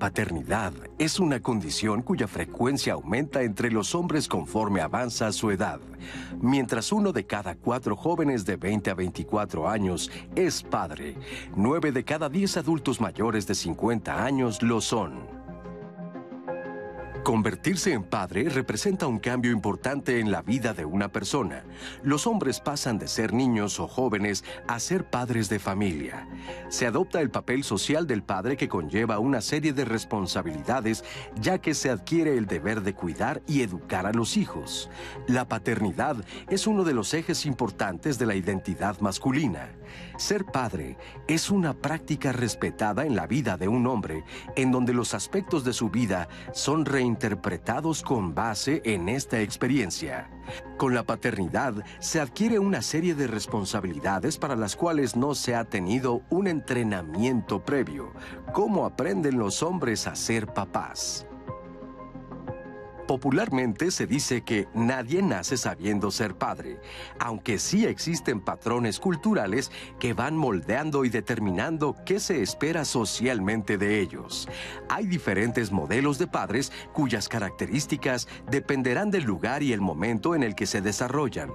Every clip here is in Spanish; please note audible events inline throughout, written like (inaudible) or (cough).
Paternidad es una condición cuya frecuencia aumenta entre los hombres conforme avanza su edad, mientras uno de cada cuatro jóvenes de 20 a 24 años es padre, nueve de cada diez adultos mayores de 50 años lo son. Convertirse en padre representa un cambio importante en la vida de una persona. Los hombres pasan de ser niños o jóvenes a ser padres de familia. Se adopta el papel social del padre que conlleva una serie de responsabilidades ya que se adquiere el deber de cuidar y educar a los hijos. La paternidad es uno de los ejes importantes de la identidad masculina. Ser padre es una práctica respetada en la vida de un hombre en donde los aspectos de su vida son reinterpretados con base en esta experiencia. Con la paternidad se adquiere una serie de responsabilidades para las cuales no se ha tenido un entrenamiento previo. ¿Cómo aprenden los hombres a ser papás? Popularmente se dice que nadie nace sabiendo ser padre, aunque sí existen patrones culturales que van moldeando y determinando qué se espera socialmente de ellos. Hay diferentes modelos de padres cuyas características dependerán del lugar y el momento en el que se desarrollan.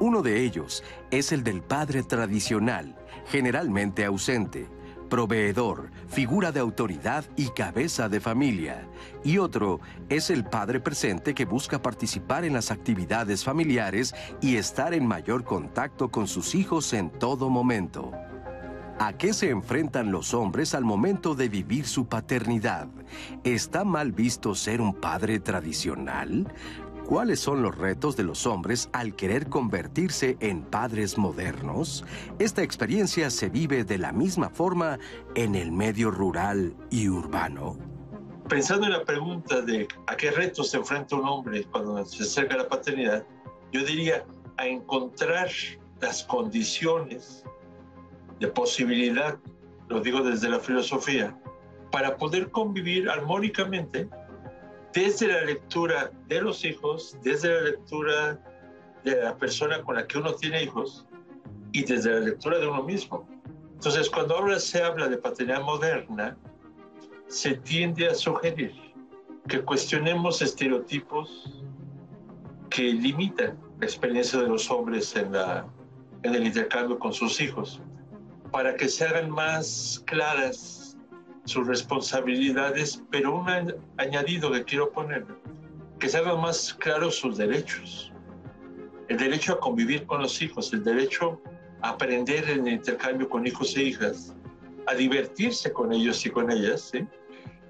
Uno de ellos es el del padre tradicional, generalmente ausente proveedor, figura de autoridad y cabeza de familia. Y otro es el padre presente que busca participar en las actividades familiares y estar en mayor contacto con sus hijos en todo momento. ¿A qué se enfrentan los hombres al momento de vivir su paternidad? ¿Está mal visto ser un padre tradicional? ¿Cuáles son los retos de los hombres al querer convertirse en padres modernos? Esta experiencia se vive de la misma forma en el medio rural y urbano. Pensando en la pregunta de a qué retos se enfrenta un hombre cuando se acerca a la paternidad, yo diría a encontrar las condiciones de posibilidad, lo digo desde la filosofía, para poder convivir armónicamente desde la lectura de los hijos, desde la lectura de la persona con la que uno tiene hijos y desde la lectura de uno mismo. Entonces, cuando ahora se habla de paternidad moderna, se tiende a sugerir que cuestionemos estereotipos que limitan la experiencia de los hombres en, la, en el intercambio con sus hijos, para que se hagan más claras sus responsabilidades, pero un añadido que quiero poner, que se hagan más claros sus derechos. El derecho a convivir con los hijos, el derecho a aprender en el intercambio con hijos e hijas, a divertirse con ellos y con ellas,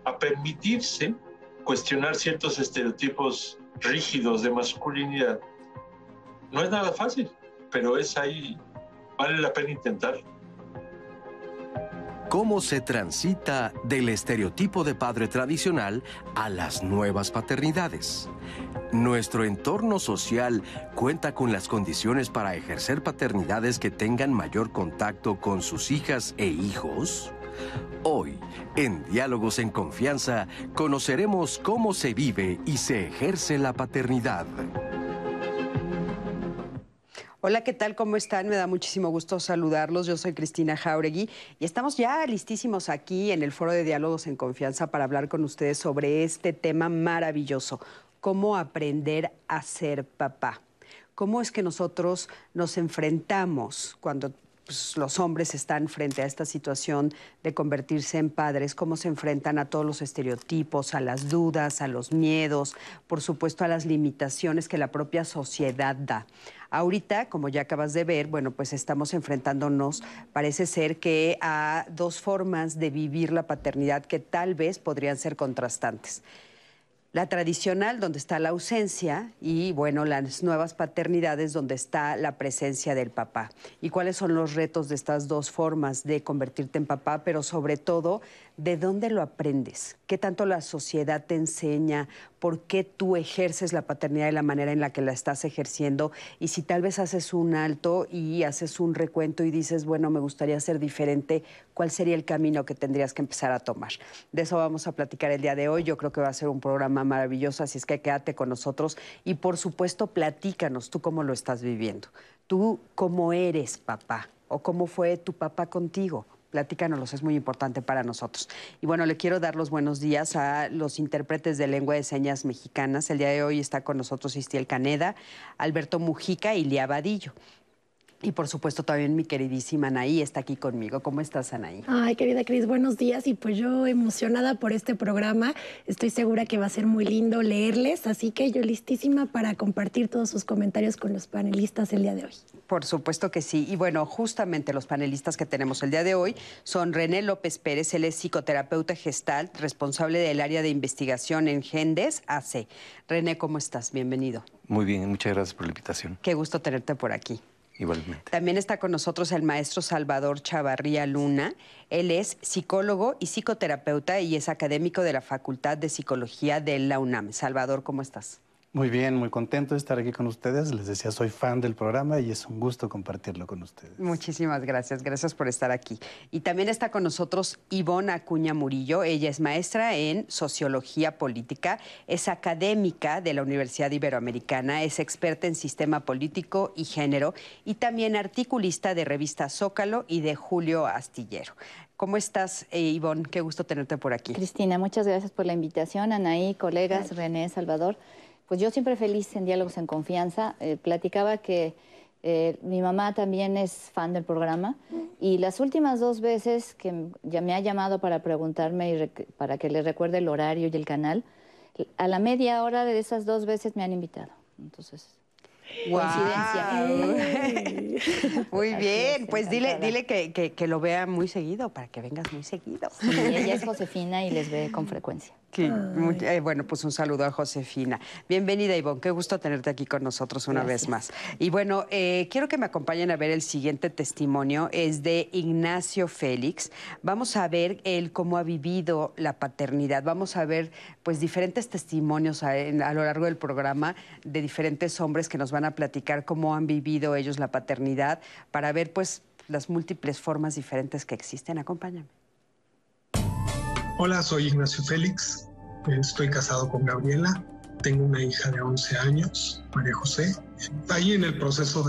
a permitirse cuestionar ciertos estereotipos rígidos de masculinidad. No es nada fácil, pero es ahí, vale la pena intentar cómo se transita del estereotipo de padre tradicional a las nuevas paternidades. Nuestro entorno social cuenta con las condiciones para ejercer paternidades que tengan mayor contacto con sus hijas e hijos. Hoy, en Diálogos en Confianza, conoceremos cómo se vive y se ejerce la paternidad. Hola, ¿qué tal? ¿Cómo están? Me da muchísimo gusto saludarlos. Yo soy Cristina Jauregui y estamos ya listísimos aquí en el Foro de Diálogos en Confianza para hablar con ustedes sobre este tema maravilloso, cómo aprender a ser papá. ¿Cómo es que nosotros nos enfrentamos cuando pues, los hombres están frente a esta situación de convertirse en padres, cómo se enfrentan a todos los estereotipos, a las dudas, a los miedos, por supuesto a las limitaciones que la propia sociedad da. Ahorita, como ya acabas de ver, bueno, pues estamos enfrentándonos, parece ser que a dos formas de vivir la paternidad que tal vez podrían ser contrastantes. La tradicional, donde está la ausencia, y bueno, las nuevas paternidades, donde está la presencia del papá. ¿Y cuáles son los retos de estas dos formas de convertirte en papá? Pero sobre todo, ¿de dónde lo aprendes? ¿Qué tanto la sociedad te enseña? ¿Por qué tú ejerces la paternidad de la manera en la que la estás ejerciendo? Y si tal vez haces un alto y haces un recuento y dices, bueno, me gustaría ser diferente, ¿cuál sería el camino que tendrías que empezar a tomar? De eso vamos a platicar el día de hoy. Yo creo que va a ser un programa maravilloso, así es que quédate con nosotros y por supuesto platícanos tú cómo lo estás viviendo. Tú cómo eres papá o cómo fue tu papá contigo Platícanos, es muy importante para nosotros. Y bueno, le quiero dar los buenos días a los intérpretes de lengua de señas mexicanas. El día de hoy está con nosotros Istiel Caneda, Alberto Mujica y Lía Vadillo. Y por supuesto también mi queridísima Anaí está aquí conmigo. ¿Cómo estás, Anaí? Ay, querida Cris, buenos días. Y pues yo emocionada por este programa. Estoy segura que va a ser muy lindo leerles, así que yo listísima para compartir todos sus comentarios con los panelistas el día de hoy. Por supuesto que sí. Y bueno, justamente los panelistas que tenemos el día de hoy son René López Pérez, él es psicoterapeuta gestal, responsable del área de investigación en Gendes AC. René, ¿cómo estás? Bienvenido. Muy bien, muchas gracias por la invitación. Qué gusto tenerte por aquí. Igualmente. También está con nosotros el maestro Salvador Chavarría Luna. Él es psicólogo y psicoterapeuta y es académico de la Facultad de Psicología de la UNAM. Salvador, ¿cómo estás? Muy bien, muy contento de estar aquí con ustedes. Les decía, soy fan del programa y es un gusto compartirlo con ustedes. Muchísimas gracias, gracias por estar aquí. Y también está con nosotros Ivonne Acuña Murillo. Ella es maestra en Sociología Política, es académica de la Universidad Iberoamericana, es experta en sistema político y género y también articulista de revista Zócalo y de Julio Astillero. ¿Cómo estás, eh, Ivonne? Qué gusto tenerte por aquí. Cristina, muchas gracias por la invitación. Anaí, colegas, René, Salvador. Pues yo siempre feliz en Diálogos en Confianza. Eh, platicaba que eh, mi mamá también es fan del programa y las últimas dos veces que ya me ha llamado para preguntarme y para que le recuerde el horario y el canal, a la media hora de esas dos veces me han invitado. Entonces, Coincidencia. (laughs) muy bien, pues dile, dile que, que, lo vea muy seguido, para que vengas muy seguido. Sí, ella es (laughs) Josefina y les ve con frecuencia. Eh, bueno, pues un saludo a Josefina. Bienvenida, Ivonne. Qué gusto tenerte aquí con nosotros una vez más. Y bueno, eh, quiero que me acompañen a ver el siguiente testimonio. Es de Ignacio Félix. Vamos a ver él cómo ha vivido la paternidad. Vamos a ver, pues, diferentes testimonios a, a lo largo del programa de diferentes hombres que nos van a platicar cómo han vivido ellos la paternidad para ver, pues, las múltiples formas diferentes que existen. Acompáñame. Hola, soy Ignacio Félix. Estoy casado con Gabriela. Tengo una hija de 11 años, María José. Ahí en el proceso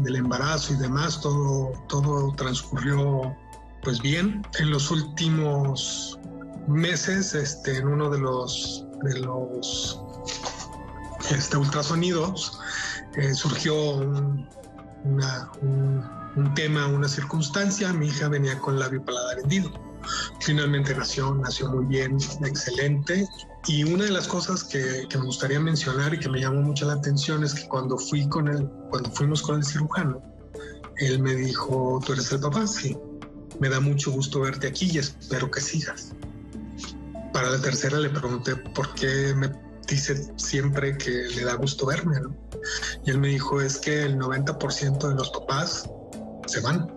del embarazo y demás, todo, todo transcurrió pues bien. En los últimos meses, este, en uno de los, de los este, ultrasonidos, eh, surgió un, un, tema, una circunstancia. Mi hija venía con labio paladar hendido Finalmente nació, nació muy bien, excelente. Y una de las cosas que, me gustaría mencionar y que me llamó mucho la atención es que cuando fui con él, cuando fuimos con el cirujano, él me dijo, tú eres el papá, sí. Me da mucho gusto verte aquí y espero que sigas. Para la tercera le pregunté por qué me dice siempre que le da gusto verme, Y él me dijo, es que el 90% de los papás se van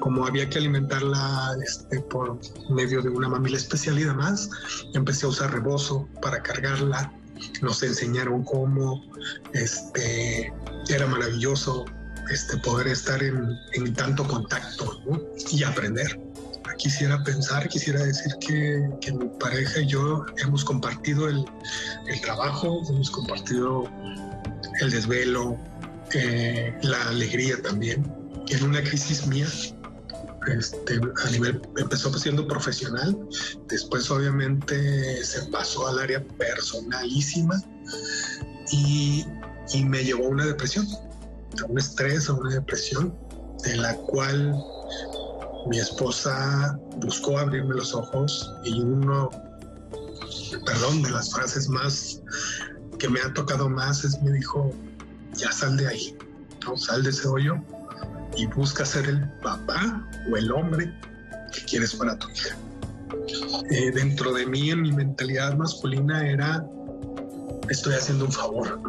como había que alimentarla este, por medio de una mamila especial y demás, empecé a usar rebozo para cargarla. Nos enseñaron cómo, este, era maravilloso este, poder estar en, tanto contacto y aprender. Quisiera pensar, quisiera decir que, mi pareja y yo hemos compartido el, trabajo, hemos compartido el desvelo, eh, la alegría también en una crisis mía, este, a nivel, empezó siendo profesional, después obviamente se pasó al área personalísima y, me llevó a una depresión, a un estrés, a una depresión, de la cual mi esposa buscó abrirme los ojos y uno, perdón, de las frases más que me ha tocado más es me dijo, ya sal de ahí, ¿no? sal de ese hoyo y busca ser el papá o el hombre que quieres para tu hija. Eh, dentro de mí, en mi mentalidad masculina, era, estoy haciendo un favor,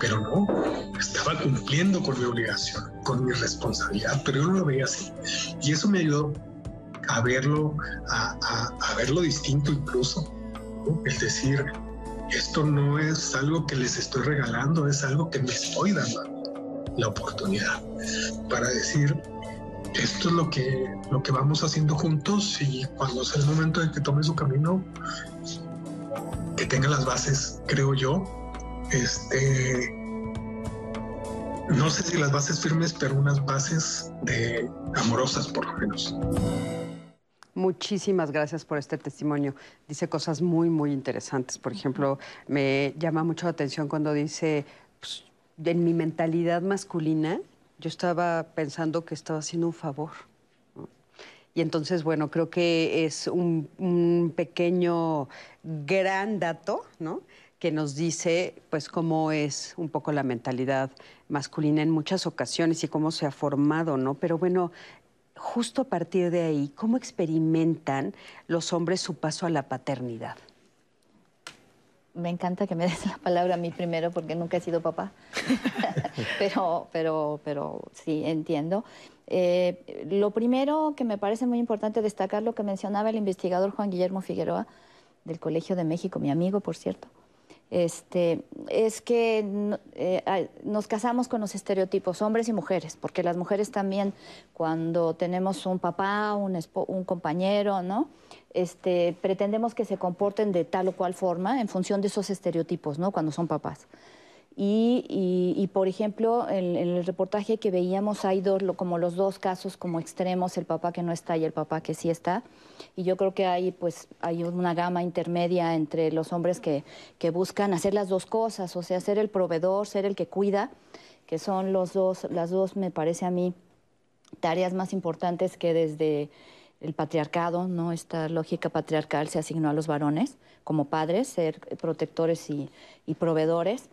pero no, estaba cumpliendo con mi obligación, con mi responsabilidad, pero yo no lo veía así. Y eso me ayudó a verlo, a, a, verlo distinto incluso, es decir, esto no es algo que les estoy regalando, es algo que me estoy dando la oportunidad para decir esto es lo que, lo que vamos haciendo juntos y cuando sea el momento de que tome su camino, que tenga las bases, creo yo, este, no sé si las bases firmes, pero unas bases de amorosas por lo menos. Muchísimas gracias por este testimonio. Dice cosas muy, muy interesantes. Por ejemplo, me llama mucho la atención cuando dice, pues, en mi mentalidad masculina, yo estaba pensando que estaba haciendo un favor. Y entonces, bueno, creo que es un, un pequeño, gran dato, ¿no? que nos dice pues cómo es un poco la mentalidad masculina en muchas ocasiones y cómo se ha formado, ¿no? Pero bueno, justo a partir de ahí, ¿cómo experimentan los hombres su paso a la paternidad? Me encanta que me des la palabra a mí primero porque nunca he sido papá, (laughs) pero, pero, pero sí, entiendo. Eh, lo primero que me parece muy importante destacar lo que mencionaba el investigador Juan Guillermo Figueroa del Colegio de México, mi amigo, por cierto, este, es que eh, nos casamos con los estereotipos, hombres y mujeres, porque las mujeres también, cuando tenemos un papá, un, un compañero, ¿no? Este, pretendemos que se comporten de tal o cual forma en función de esos estereotipos, ¿no? Cuando son papás. Y, por ejemplo, en, el reportaje que veíamos hay dos, como los dos casos como extremos, el papá que no está y el papá que sí está. Y yo creo que hay, pues, hay una gama intermedia entre los hombres que, que buscan hacer las dos cosas, o sea, ser el proveedor, ser el que cuida, que son los dos, las dos, me parece a mí, tareas más importantes que desde el patriarcado, ¿no? Esta lógica patriarcal se asignó a los varones como padres, ser protectores y, proveedores.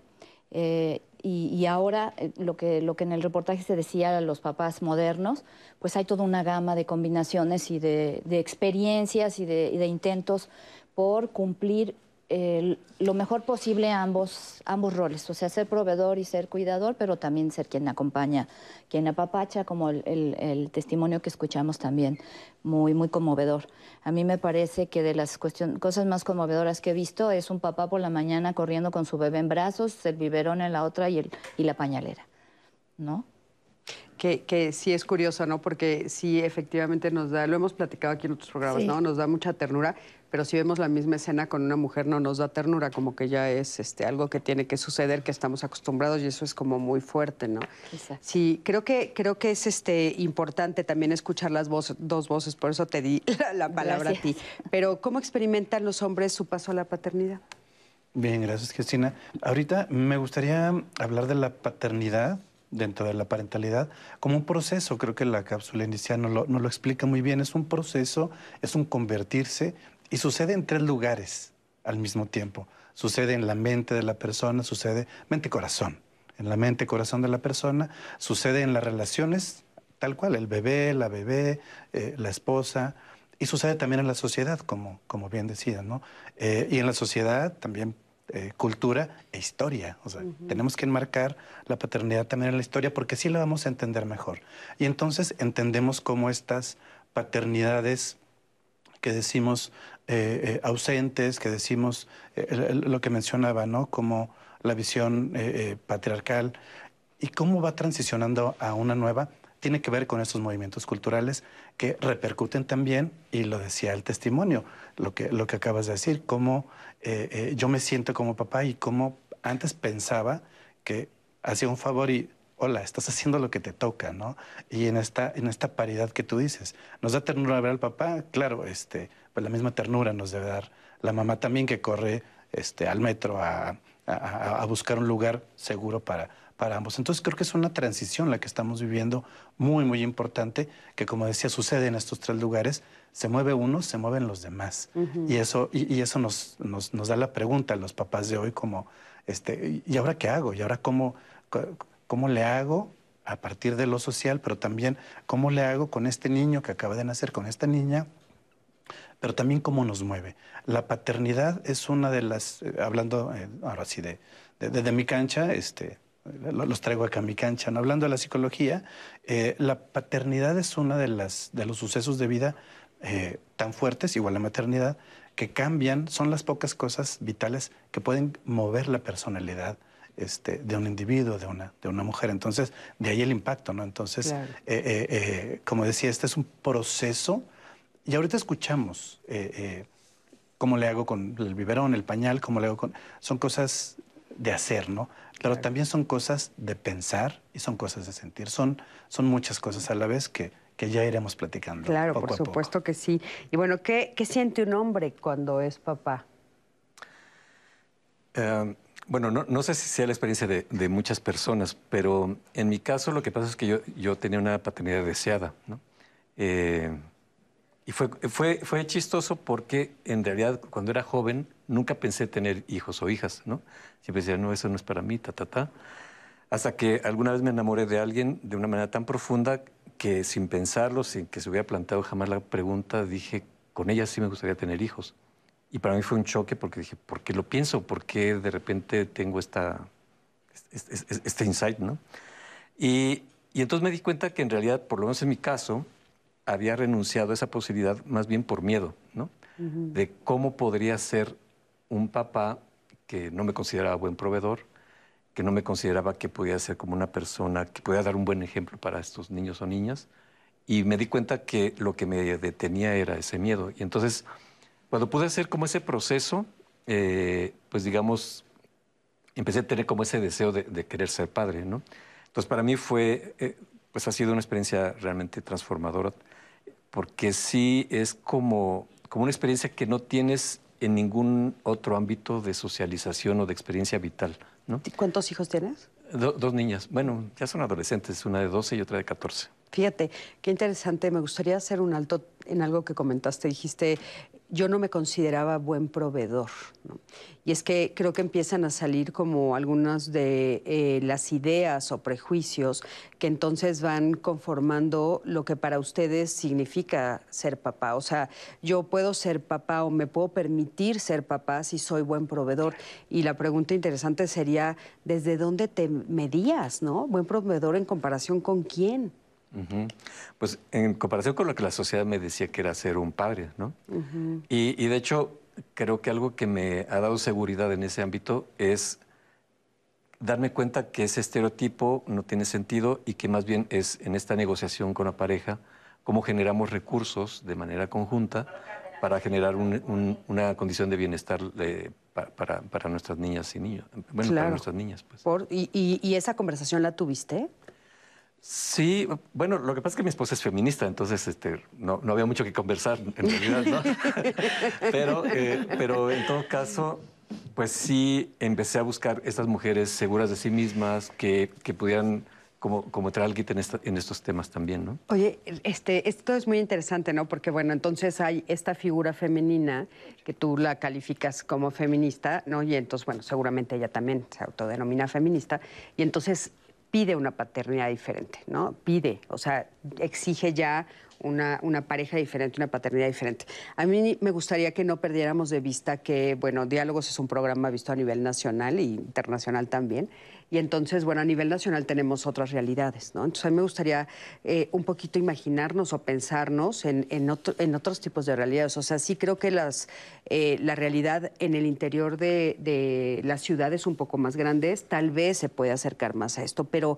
Eh, y, ahora eh, lo, que, lo que en el reportaje se decía a los papás modernos, pues hay toda una gama de combinaciones y de, experiencias y de intentos por cumplir lo mejor posible ambos, ambos roles, o sea, ser proveedor y ser cuidador, pero también ser quien acompaña, quien apapacha, como el, testimonio que escuchamos también, muy, muy conmovedor. A mí me parece que de las cosas más conmovedoras que he visto es un papá por la mañana corriendo con su bebé en brazos, el biberón en la otra y, el, y la pañalera, ¿no? Que, que, sí es curioso, ¿no? Porque sí, efectivamente nos da, lo hemos platicado aquí en otros programas, ¿no? Nos da mucha ternura, pero si vemos la misma escena con una mujer no nos da ternura, como que ya es este, algo que tiene que suceder, que estamos acostumbrados y eso es como muy fuerte, ¿no? Sí, creo que, creo que es este, importante también escuchar las dos voces, por eso te di (laughs) la, palabra a ti. Pero ¿cómo experimentan los hombres su paso a la paternidad? Bien, gracias Cristina. Ahorita me gustaría hablar de la paternidad dentro de la parentalidad como un proceso. Creo que la cápsula inicial nos lo, nos lo explica muy bien. Es un proceso, es un convertirse y sucede en tres lugares al mismo tiempo. Sucede en la mente de la persona, sucede mente-corazón. En la mente-corazón de la persona, sucede en las relaciones, tal cual, el bebé, la bebé, eh, la esposa, y sucede también en la sociedad, como, como bien decía, ¿no? Eh, y en la sociedad también eh, cultura e historia. O sea, tenemos que enmarcar la paternidad también en la historia porque así la vamos a entender mejor. Y entonces entendemos cómo estas paternidades que decimos eh, eh, ausentes, que decimos eh, lo que mencionaba, ¿no? Como la visión patriarcal y cómo va transicionando a una nueva, tiene que ver con estos movimientos culturales que repercuten también, y lo decía el testimonio, lo que, lo que acabas de decir, cómo yo me siento como papá y cómo antes pensaba que hacía un favor y hola, estás haciendo lo que te toca, ¿no? Y en esta, en esta paridad que tú dices, nos da ternura ver al papá, claro, este, pues la misma ternura nos debe dar la mamá también que corre este, al metro a, buscar un lugar seguro para, para ambos. Entonces creo que es una transición la que estamos viviendo muy, muy importante, que como decía, sucede en estos tres lugares, se mueve uno, se mueven los demás. Y eso, y, eso nos, nos, nos, da la pregunta a los papás de hoy como, este, ¿y ahora qué hago? ¿Y ahora cómo, ¿Cómo le hago a partir de lo social, pero también cómo le hago con este niño que acaba de nacer, con esta niña, pero también cómo nos mueve. La paternidad es una de las, eh, hablando eh, ahora sí de, de, mi cancha, este, los traigo acá a mi cancha, ¿no? hablando de la psicología, eh, la paternidad es una de, las, de los sucesos de vida tan fuertes, igual la maternidad, que cambian, son las pocas cosas vitales que pueden mover la personalidad este, de un individuo, de una, de una mujer. Entonces, de ahí el impacto, ¿no? Entonces, como decía, este es un proceso y ahorita escuchamos cómo le hago con el biberón, el pañal, cómo le hago con... Son cosas de hacer, ¿no? Pero también son cosas de pensar y son cosas de sentir. Son, son muchas cosas a la vez que, que ya iremos platicando. Claro, poco por a poco. supuesto que sí. Y bueno, ¿qué, ¿qué siente un hombre cuando es papá? Eh, bueno, no, no sé si sea la experiencia de, de muchas personas, pero en mi caso lo que pasa es que yo, yo tenía una paternidad deseada, ¿no? Eh, y fue, fue, fue chistoso porque en realidad cuando era joven nunca pensé tener hijos o hijas, ¿no? Siempre decía, no, eso no es para mí, ta, ta, ta. Hasta que alguna vez me enamoré de alguien de una manera tan profunda que sin pensarlo, sin que se hubiera planteado jamás la pregunta, dije, con ella sí me gustaría tener hijos. Y para mí fue un choque porque dije, ¿por qué lo pienso? ¿Por qué de repente tengo esta, este, este- este insight, no? Y, y entonces me di cuenta que en realidad, por lo menos en mi caso, había renunciado a esa posibilidad más bien por miedo, ¿no? De cómo podría ser un papá que no me consideraba buen proveedor, que no me consideraba que podía ser como una persona que podía dar un buen ejemplo para estos niños o niñas. Y me di cuenta que lo que me detenía era ese miedo. Y entonces, cuando pude hacer como ese proceso, eh, pues digamos, empecé a tener como ese deseo de, de querer ser padre, ¿no? Entonces, para mí fue, eh, pues ha sido una experiencia realmente transformadora, porque sí es como, como una experiencia que no tienes en ningún otro ámbito de socialización o de experiencia vital, ¿no? ¿Cuántos hijos tienes? Do- dos niñas, bueno, ya son adolescentes, una de 12 y otra de 14. Fíjate, qué interesante. Me gustaría hacer un alto en algo que comentaste. Dijiste, yo no me consideraba buen proveedor. ¿no? Y es que creo que empiezan a salir como algunas de eh, las ideas o prejuicios que entonces van conformando lo que para ustedes significa ser papá. O sea, yo puedo ser papá o me puedo permitir ser papá si soy buen proveedor. Y la pregunta interesante sería, ¿desde dónde te medías, no? Buen proveedor en comparación con quién. Pues en comparación con lo que la sociedad me decía que era ser un padre, ¿no? y, y de hecho, creo que algo que me ha dado seguridad en ese ámbito es darme cuenta que ese estereotipo no tiene sentido y que más bien es en esta negociación con la pareja cómo generamos recursos de manera conjunta para generar un- un- una condición de bienestar eh, pa- para, para nuestras niñas y niños. Bueno, para nuestras niñas, pues. Por- y, y- y esa conversación la tuviste? Sí, bueno, lo que pasa es que mi esposa es feminista, entonces este, no, no había mucho que conversar en realidad, ¿no? (laughs) pero, eh, pero en todo caso, pues sí empecé a buscar estas mujeres seguras de sí mismas que, que pudieran como, como quite en, esta- en estos temas también, ¿no? Oye, este, esto es muy interesante, ¿no? Porque, bueno, entonces hay esta figura femenina que tú la calificas como feminista, ¿no? Y entonces, bueno, seguramente ella también se autodenomina feminista, y entonces pide una paternidad diferente, ¿no? Pide, o sea, exige ya una, pareja diferente, una paternidad diferente. A mí me gustaría que no perdiéramos de vista que, bueno, Diálogos es un programa visto a nivel nacional e internacional también. Y entonces, bueno, a nivel nacional tenemos otras realidades, ¿no? Entonces, a mí me gustaría eh, un poquito imaginarnos o pensarnos en, en otros tipos de realidades. O sea, sí creo que las, eh, la realidad en el interior de, de las ciudades un poco más grandes tal vez se puede acercar más a esto, pero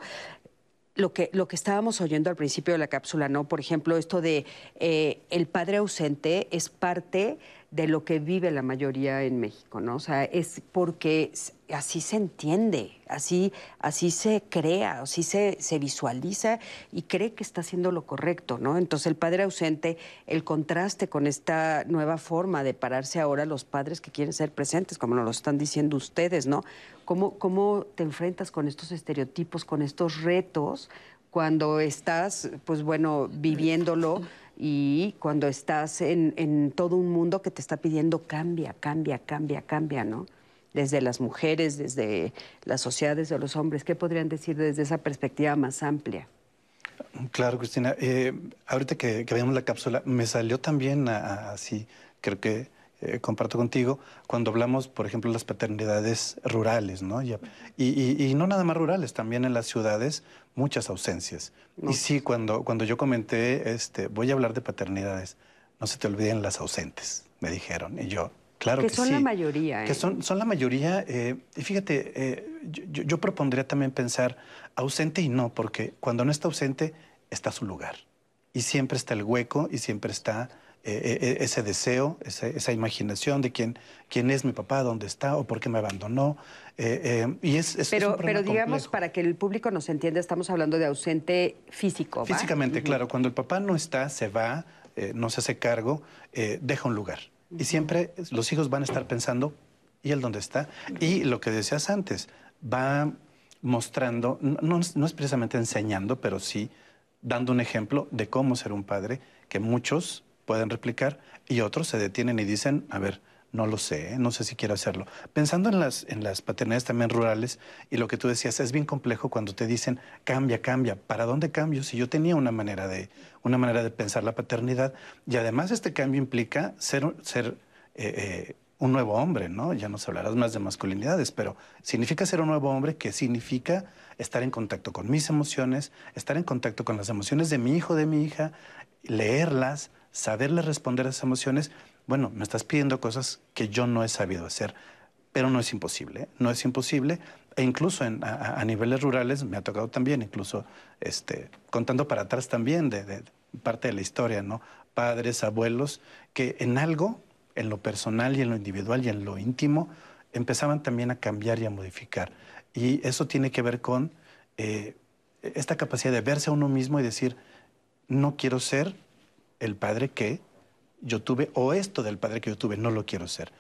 lo que, lo que estábamos oyendo al principio de la cápsula, ¿no? Por ejemplo, esto de eh, el padre ausente es parte de lo que vive la mayoría en México, ¿no? O sea, es porque así se entiende, así, así se crea, así se, se visualiza y cree que está haciendo lo correcto, ¿no? Entonces, el padre ausente, el contraste con esta nueva forma de pararse ahora los padres que quieren ser presentes, como nos lo están diciendo ustedes, ¿no? ¿Cómo, cómo te enfrentas con estos estereotipos, con estos retos, cuando estás, pues bueno, viviéndolo y cuando estás en, todo un mundo que te está pidiendo cambia, cambia, cambia, cambia, ¿no? Desde las mujeres, desde la sociedad, desde los hombres, ¿qué podrían decir desde esa perspectiva más amplia? Claro, Cristina. Eh, ahorita que, que veíamos la cápsula, me salió también así, creo que eh, comparto contigo, cuando hablamos, por ejemplo, de las paternidades rurales, ¿no? Y, y- y no nada más rurales, también en las ciudades, muchas ausencias. Y sí, cuando, cuando yo comenté, este, voy a hablar de paternidades, no se te olviden las ausentes, me dijeron. Y yo, claro que, que son sí. la mayoría, ¿eh? Que son, son la mayoría. eh, y fíjate, eh, yo- yo propondría también pensar ausente y no, porque cuando no está ausente, está su lugar. Y siempre está el hueco y siempre está eh, eh, ese deseo, esa, imaginación de quién, quién es mi papá, dónde está o por qué me abandonó. Eh, y es, pero, pero digamos, para que el público nos entienda, estamos hablando de ausente físico. Físicamente, claro. Cuando el papá no está, se va, no se hace cargo, deja un lugar. Y siempre los hijos van a estar pensando, ¿y él dónde está? Y lo que decías antes, va mostrando, no, no es precisamente enseñando, pero sí dando un ejemplo de cómo ser un padre que muchos pueden replicar y otros se detienen y dicen, a ver, no lo sé, no sé si quiero hacerlo. Pensando en las, en las paternidades también rurales y lo que tú decías, es bien complejo cuando te dicen, cambia, cambia. ¿Para dónde cambio? Si yo tenía una manera de, una manera de pensar la paternidad y además este cambio implica ser, ser eh, eh, un nuevo hombre, ¿no? Ya nos hablarás más de masculinidades, pero significa ser un nuevo hombre que significa estar en contacto con mis emociones, estar en contacto con las emociones de mi hijo, de mi hija, leerlas, saberle responder a esas emociones, bueno, me estás pidiendo cosas que yo no he sabido hacer, pero no es imposible, ¿eh? no es imposible. E incluso a, niveles rurales me ha tocado también, incluso este, contando para atrás también de, parte de la historia, ¿no? Padres, abuelos, que en algo, en lo personal y en lo individual y en lo íntimo, empezaban también a cambiar y a modificar. Y eso tiene que ver con eh, esta capacidad de verse a uno mismo y decir, no quiero ser el padre que yo tuve o esto del padre que yo tuve, no lo quiero ser.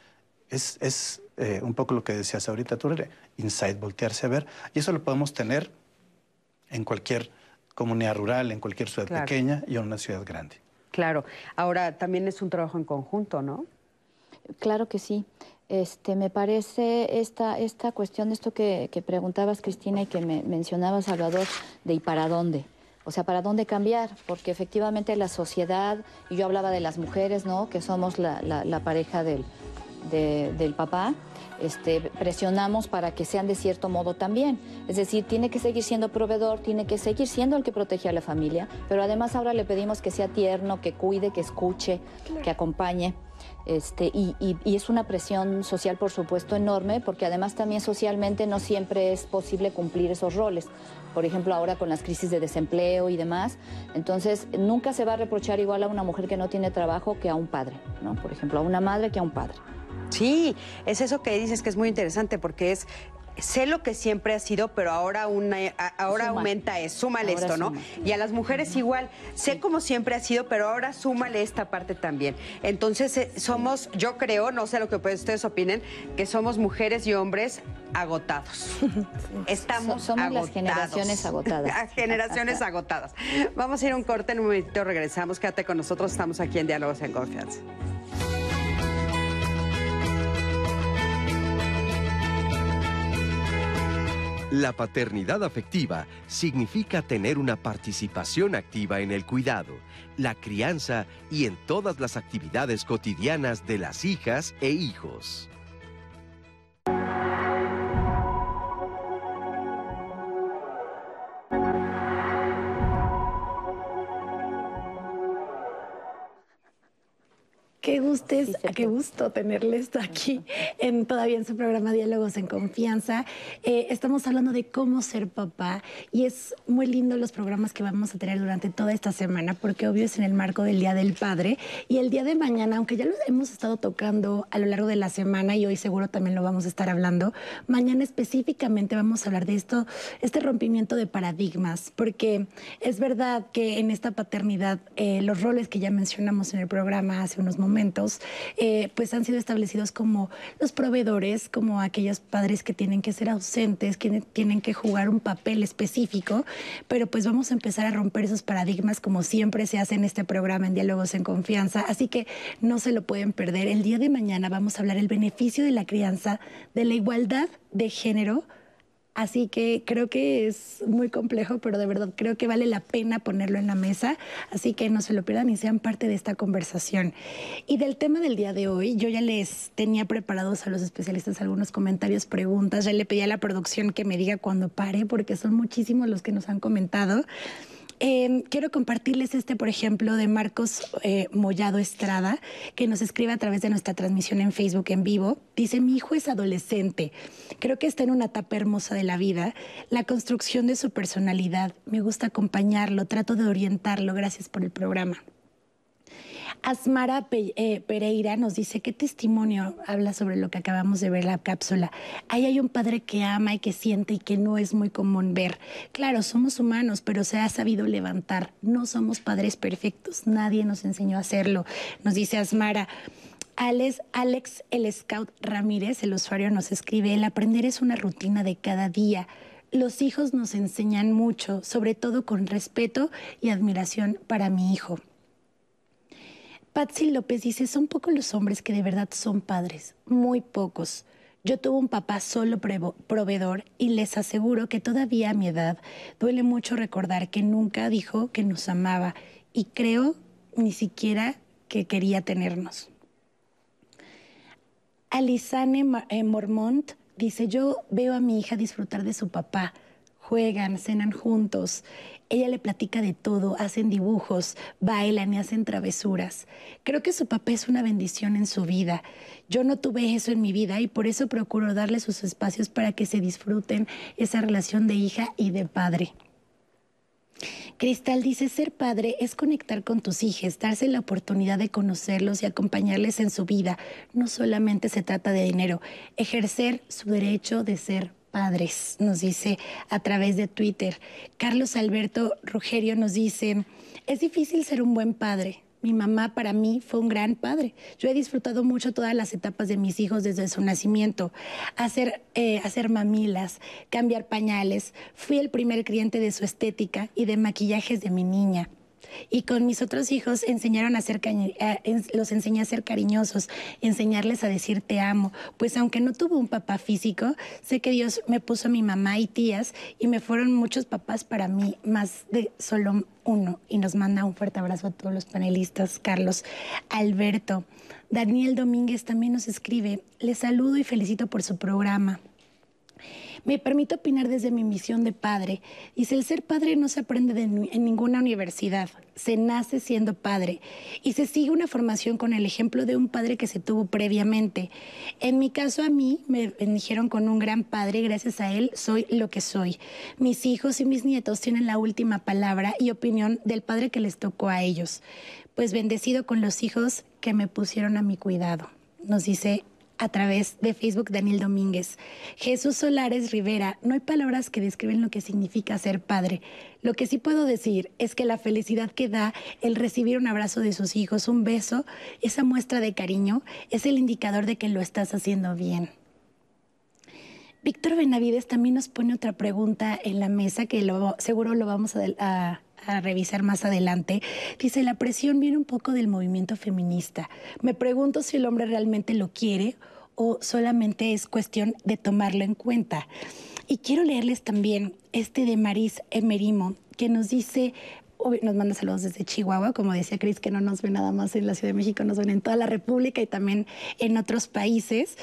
Es, es eh, un poco lo que decías ahorita tú, insight, voltearse a ver. Y eso lo podemos tener en cualquier comunidad rural, en cualquier ciudad pequeña y en una ciudad grande. Claro. Ahora, también es un trabajo en conjunto, ¿no? Claro que sí. Este, me parece esta, esta cuestión, esto que, que preguntabas, Cristina, y que me mencionaba Salvador, de y para dónde. O sea, ¿para dónde cambiar? Porque efectivamente la sociedad, y yo hablaba de las mujeres, ¿no? Que somos la, pareja del, del papá, este, presionamos para que sean de cierto modo también. Es decir, tiene que seguir siendo proveedor, tiene que seguir siendo el que protege a la familia, pero además ahora le pedimos que sea tierno, que cuide, que escuche, que acompañe. Este, y, es una presión social, por supuesto, enorme, porque además también socialmente no siempre es posible cumplir esos roles. Por ejemplo, ahora con las crisis de desempleo y demás. Entonces, nunca se va a reprochar igual a una mujer que no tiene trabajo que a un padre, ¿no? Por ejemplo, a una madre que a un padre. Sí, es eso que dices que es muy interesante porque es sé lo que siempre ha sido, pero ahora una, ahora aumenta es, súmale esto, ¿no? Y a las mujeres igual, sé como siempre ha sido, pero ahora súmale esta parte también. Entonces eh, somos, yo creo, no sé lo que ustedes opinen, que somos mujeres y hombres agotados. (laughs) Estamos somos las generaciones agotadas. (laughs) generaciones agotadas. Vamos a ir a un corte, en un momentito regresamos. Quédate con nosotros, estamos aquí en Diálogos en Confianza. La paternidad afectiva significa tener una participación activa en el cuidado, la crianza y en todas las actividades cotidianas de las hijas e hijos. Qué gustes, qué gusto tenerles aquí en todavía en su programa Diálogos en Confianza. Eh, estamos hablando de cómo ser papá y es muy lindo los programas que vamos a tener durante toda esta semana porque obvio es en el marco del Día del Padre y el día de mañana, aunque ya lo hemos estado tocando a lo largo de la semana y hoy seguro también lo vamos a estar hablando, mañana específicamente vamos a hablar de esto, este rompimiento de paradigmas, porque es verdad que en esta paternidad eh, los roles que ya mencionamos en el programa hace unos momentos eh, pues han sido establecidos como los proveedores, como aquellos padres que tienen que ser ausentes, que tienen que jugar un papel específico, pero pues vamos a empezar a romper esos paradigmas como siempre se hace en este programa en Diálogos en Confianza, así que no se lo pueden perder. El día de mañana vamos a hablar el beneficio de la crianza, de la igualdad de género, Así que creo que es muy complejo, pero de verdad creo que vale la pena ponerlo en la mesa. Así que no se lo pierdan y sean parte de esta conversación. Y del tema del día de hoy, yo ya les tenía preparados a los especialistas algunos comentarios, preguntas. Ya le pedí a la producción que me diga cuando pare, porque son muchísimos los que nos han comentado. Em, quiero compartirles este, por ejemplo, de Marcos eh, Mollado Estrada, que nos escribe a través de nuestra transmisión en Facebook en vivo. Dice, mi hijo es adolescente, creo que está en una etapa hermosa de la vida, la construcción de su personalidad, me gusta acompañarlo, trato de orientarlo, gracias por el programa. Asmara eh, Pereira nos dice, ¿qué testimonio habla sobre lo que acabamos de ver la cápsula? Ahí hay un padre que ama y que siente y que no es muy común ver. Claro, somos humanos, pero se ha sabido levantar. No somos padres perfectos, nadie nos enseñó a hacerlo. Nos dice Asmara. Alex, Alex el Scout Ramírez, el usuario, nos escribe, el aprender es una rutina de cada día. Los hijos nos enseñan mucho, sobre todo con respeto y admiración para mi hijo. Patsy López dice, son pocos los hombres que de verdad son padres, muy pocos. Yo tuve un papá solo proveedor y les aseguro que todavía a mi edad duele mucho recordar que nunca dijo que nos amaba y creo ni siquiera que quería tenernos. Alisane eh, Mormont dice, yo veo a mi hija disfrutar de su papá, juegan, cenan juntos, ella le platica de todo, hacen dibujos, bailan y hacen travesuras. Creo que su papá es una bendición en su vida. Yo no tuve eso en mi vida y por eso procuro darle sus espacios para que se disfruten esa relación de hija y de padre. Cristal dice, ser padre es conectar con tus hijos, darse la oportunidad de conocerlos y acompañarles en su vida. No solamente se trata de dinero, ejercer su derecho de ser padres, nos dice a través de Twitter. Carlos Alberto Rogerio nos dice, es difícil ser un buen padre. Mi mamá para mí fue un gran padre. Yo he disfrutado mucho todas las etapas de mis hijos desde su nacimiento. Hacer, eh, hacer mamilas, cambiar pañales. Fui el primer cliente de su estética y de maquillajes de mi niña. Y con mis otros hijos enseñaron a ser los enseñé a ser cariñosos, enseñarles a decir te amo. Pues aunque no tuve un papá físico, sé que Dios me puso a mi mamá y tías y me fueron muchos papás para mí, más de solo uno. Y nos manda un fuerte abrazo a todos los panelistas, Carlos, Alberto. Daniel Domínguez también nos escribe, les saludo y felicito por su programa. Me permito opinar desde mi misión de padre. Dice, el ser padre no se aprende en ninguna universidad, se nace siendo padre y se sigue una formación con el ejemplo de un padre que se tuvo previamente. En mi caso a mí me bendijeron con un gran padre gracias a él soy lo que soy. Mis hijos y mis nietos tienen la última palabra y opinión del padre que les tocó a ellos. Pues bendecido con los hijos que me pusieron a mi cuidado. Nos dice a través de Facebook Daniel Domínguez. Jesús Solares Rivera, no hay palabras que describen lo que significa ser padre. Lo que sí puedo decir es que la felicidad que da el recibir un abrazo de sus hijos, un beso, esa muestra de cariño, es el indicador de que lo estás haciendo bien. Víctor Benavides también nos pone otra pregunta en la mesa que seguro lo vamos a, revisar más adelante, dice, la presión viene un poco del movimiento feminista. Me pregunto si el hombre realmente lo quiere o solamente es cuestión de tomarlo en cuenta. Y quiero leerles también este de Maris Emerimo, que nos dice, nos manda saludos desde Chihuahua, como decía Cris, que no nos ve nada más en la Ciudad de México, nos ven en toda la República y también en otros países.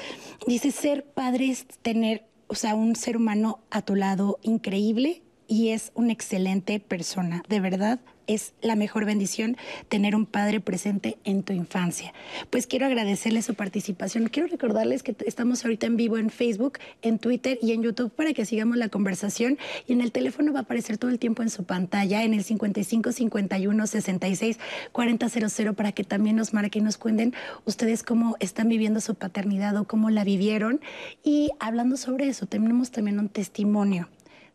Dice, ser padre es tener, o sea, un ser humano a tu lado increíble, y es una excelente persona. De verdad, es la mejor bendición tener un padre presente en tu infancia. Pues quiero agradecerle su participación. Quiero recordarles que estamos ahorita en vivo en Facebook, en Twitter y en YouTube para que sigamos la conversación. Y en el teléfono va a aparecer todo el tiempo en su pantalla, en el 55 51 66 4000, para que también nos marquen y nos cuenten ustedes cómo están viviendo su paternidad o cómo la vivieron. Y hablando sobre eso, tenemos también un testimonio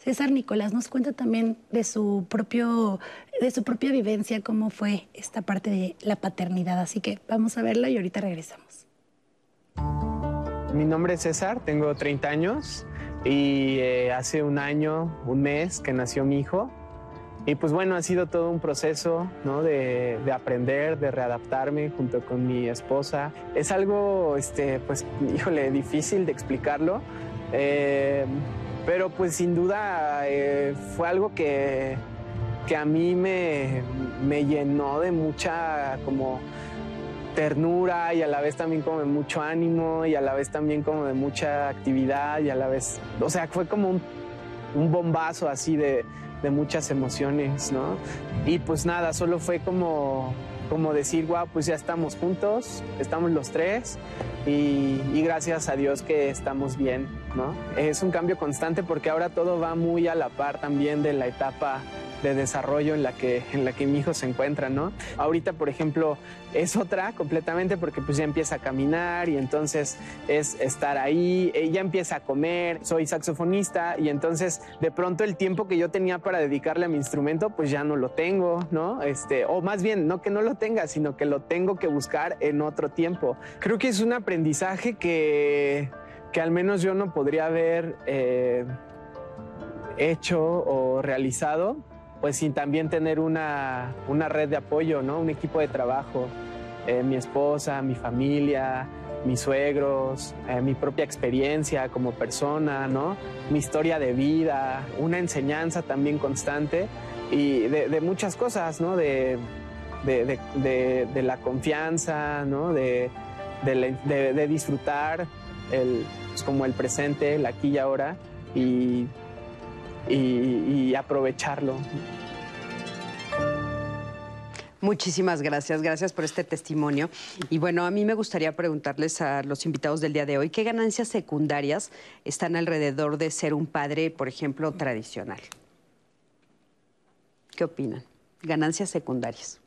César Nicolás nos cuenta también de su, propio, de su propia vivencia, cómo fue esta parte de la paternidad. Así que vamos a verlo y ahorita regresamos. Mi nombre es César, tengo 30 años y eh, hace un año, un mes que nació mi hijo. Y pues bueno, ha sido todo un proceso ¿no? de, de, aprender, de readaptarme junto con mi esposa. Es algo, este, pues, híjole, difícil de explicarlo. Eh, pero pues sin duda eh, fue algo que, que a mí me, me, llenó de mucha como ternura y a la vez también como de mucho ánimo y a la vez también como de mucha actividad y a la vez, o sea, fue como un, bombazo así de, de, muchas emociones, ¿no? Y pues nada, solo fue como, como decir, wow, pues ya estamos juntos, estamos los tres y gracias a Dios que estamos bien. ¿No? Es un cambio constante porque ahora todo va muy a la par también de la etapa de desarrollo en la que, en la que mi hijo se encuentra, ¿no? Ahorita, por ejemplo, es otra completamente porque pues ya empieza a caminar y entonces es estar ahí, ya empieza a comer, soy saxofonista y entonces de pronto el tiempo que yo tenía para dedicarle a mi instrumento pues ya no lo tengo, ¿no? Este, o más bien, no que no lo tenga, sino que lo tengo que buscar en otro tiempo. Creo que es un aprendizaje que, que al menos yo no podría haber... Eh, hecho o realizado pues sin también tener una, red de apoyo, ¿no? Un equipo de trabajo, eh, mi esposa, mi familia, mis suegros, eh, mi propia experiencia como persona, ¿no? Mi historia de vida, una enseñanza también constante y de, muchas cosas, ¿no? De, la confianza, ¿no? De, disfrutar el, pues, como el presente, el aquí y ahora y y, aprovecharlo. Muchísimas gracias, gracias por este testimonio. Y bueno, a mí me gustaría preguntarles a los invitados del día de hoy, ¿qué ganancias secundarias están alrededor de ser un padre, por ejemplo, tradicional? ¿Qué opinan? Ganancias secundarias.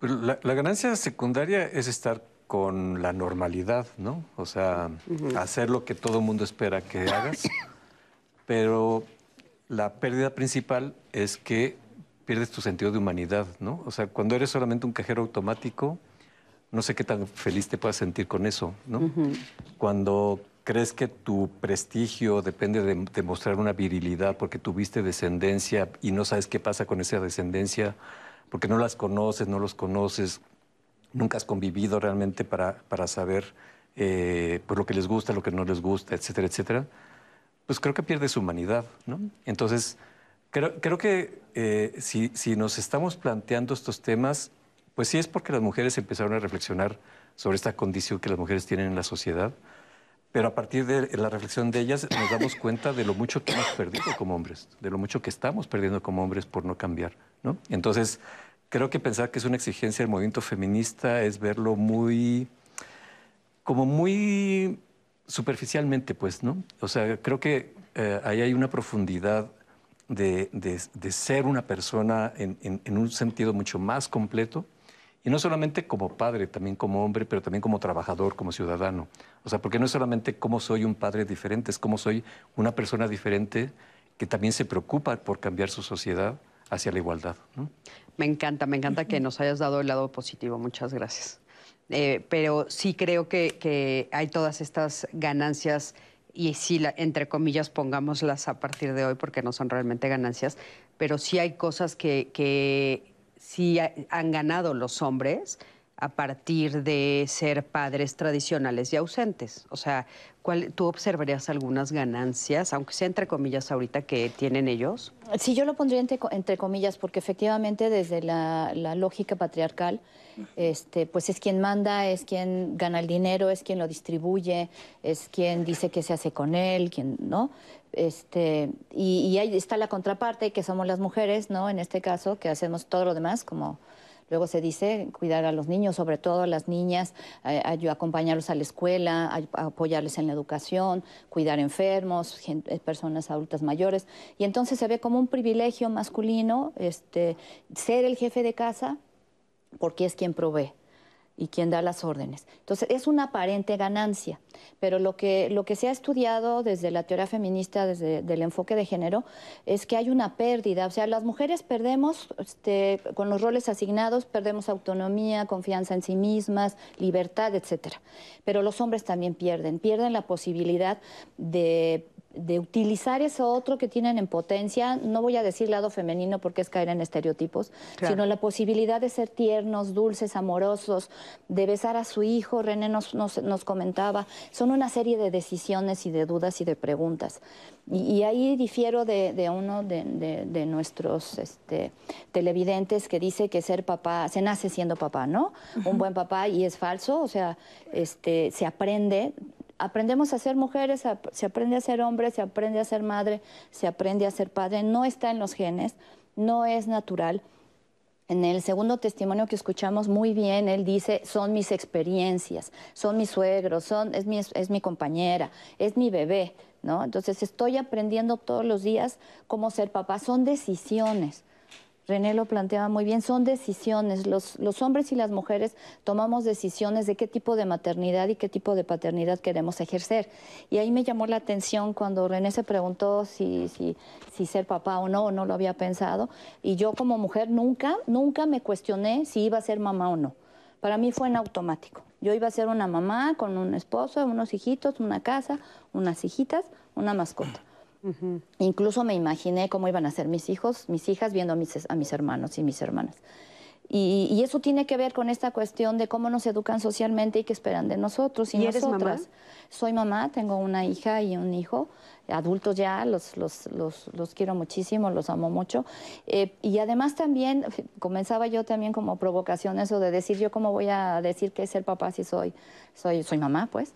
La, ganancia secundaria es estar con la normalidad, ¿no? O sea, hacer lo que todo el mundo espera que hagas pero la pérdida principal es que pierdes tu sentido de humanidad, ¿no? O sea, cuando eres solamente un cajero automático, no sé qué tan feliz te puedas sentir con eso, ¿no? Cuando crees que tu prestigio depende de demostrar una virilidad porque tuviste descendencia y no sabes qué pasa con esa descendencia, porque no las conoces, no los conoces, nunca has convivido realmente para, para saber eh, por lo que les gusta, lo que no les gusta, etcétera, etcétera pues creo que pierde su humanidad, ¿no? Entonces, creo, creo que eh, si, si nos estamos planteando estos temas, pues sí es porque las mujeres empezaron a reflexionar sobre esta condición que las mujeres tienen en la sociedad, pero a partir de la reflexión de ellas nos damos cuenta de lo mucho que hemos perdido como hombres, de lo mucho que estamos perdiendo como hombres por no cambiar, ¿no? Entonces, creo que pensar que es una exigencia del movimiento feminista es verlo muy, como muy superficialmente, pues, ¿no? O sea, creo que eh, ahí hay una profundidad de, ser una persona en, un sentido mucho más completo, y no solamente como padre, también como hombre, pero también como trabajador, como ciudadano. O sea, porque no es solamente cómo soy un padre diferente, es cómo soy una persona diferente que también se preocupa por cambiar su sociedad hacia la igualdad. Me encanta, me encanta que nos hayas dado el lado positivo. Muchas gracias. Eh, pero sí creo que, hay todas estas ganancias y sí, entre comillas, pongámoslas a partir de hoy porque no son realmente ganancias, pero sí hay cosas que, que sí han ganado los hombres a partir de ser padres tradicionales y ausentes. O sea, ¿cuál, ¿tú observarías algunas ganancias, aunque sea entre comillas ahorita, que tienen ellos? Sí, yo lo pondría entre, comillas, porque efectivamente desde la, lógica patriarcal, este, pues es quien manda, es quien gana el dinero, es quien lo distribuye, es quien dice qué se hace con él, quien, ¿no? Este, y, y ahí está la contraparte, que somos las mujeres, ¿no? En este caso, que hacemos todo lo demás, como Luego se dice cuidar a los niños, sobre todo a las niñas, eh, acompañarlos a la escuela, apoyarles en la educación, cuidar enfermos, eh, personas adultas mayores. Y entonces se ve como un privilegio masculino este, ser el jefe de casa porque es quien provee y quien da las órdenes. Entonces, es una aparente ganancia, pero lo que, lo que se ha estudiado desde la teoría feminista, desde el enfoque de género, es que hay una pérdida. O sea, las mujeres perdemos, este, con los roles asignados, perdemos autonomía, confianza en sí mismas, libertad, etcétera. Pero los hombres también pierden, pierden la posibilidad de de utilizar eso otro que tienen en potencia, no voy a decir lado femenino porque es caer en estereotipos, sino la posibilidad de ser tiernos, dulces, amorosos, de besar a su hijo, René nos, nos, comentaba, son una serie de decisiones y de dudas y de preguntas. Y, ahí difiero de, uno de, nuestros este, televidentes que dice que ser papá, se nace siendo papá, ¿no? Un buen papá y es falso, o sea, este, se aprende aprendemos a ser mujeres, se aprende a ser hombre, se aprende a ser madre, se aprende a ser padre, no está en los genes, no es natural. En el segundo testimonio que escuchamos muy bien, él dice, son mis experiencias, son mis suegros, son, es, mi, es mi compañera, es mi bebé, ¿no? Entonces estoy aprendiendo todos los días cómo ser papá, son decisiones. René lo planteaba muy bien, son decisiones. Los, hombres y las mujeres tomamos decisiones de qué tipo de maternidad y qué tipo de paternidad queremos ejercer. Y ahí me llamó la atención cuando René se preguntó si, si, ser papá o no, no lo había pensado. Y yo como mujer nunca, nunca me cuestioné si iba a ser mamá o no. Para mí fue en automático. Yo iba a ser una mamá con un esposo, unos hijitos, una casa, unas hijitas, una mascota. Incluso me imaginé cómo iban a ser mis hijos, mis hijas, viendo a mis, a mis hermanos y mis hermanas. Y, eso tiene que ver con esta cuestión de cómo nos educan socialmente y qué esperan de nosotros y, nosotras. Eres mamá? Soy mamá, tengo una hija y un hijo, adultos ya, los, los, los, los quiero muchísimo, los amo mucho. Eh, y además también, comenzaba yo también como provocación eso de decir, yo cómo voy a decir que es ser papá si soy, soy, soy mamá, pues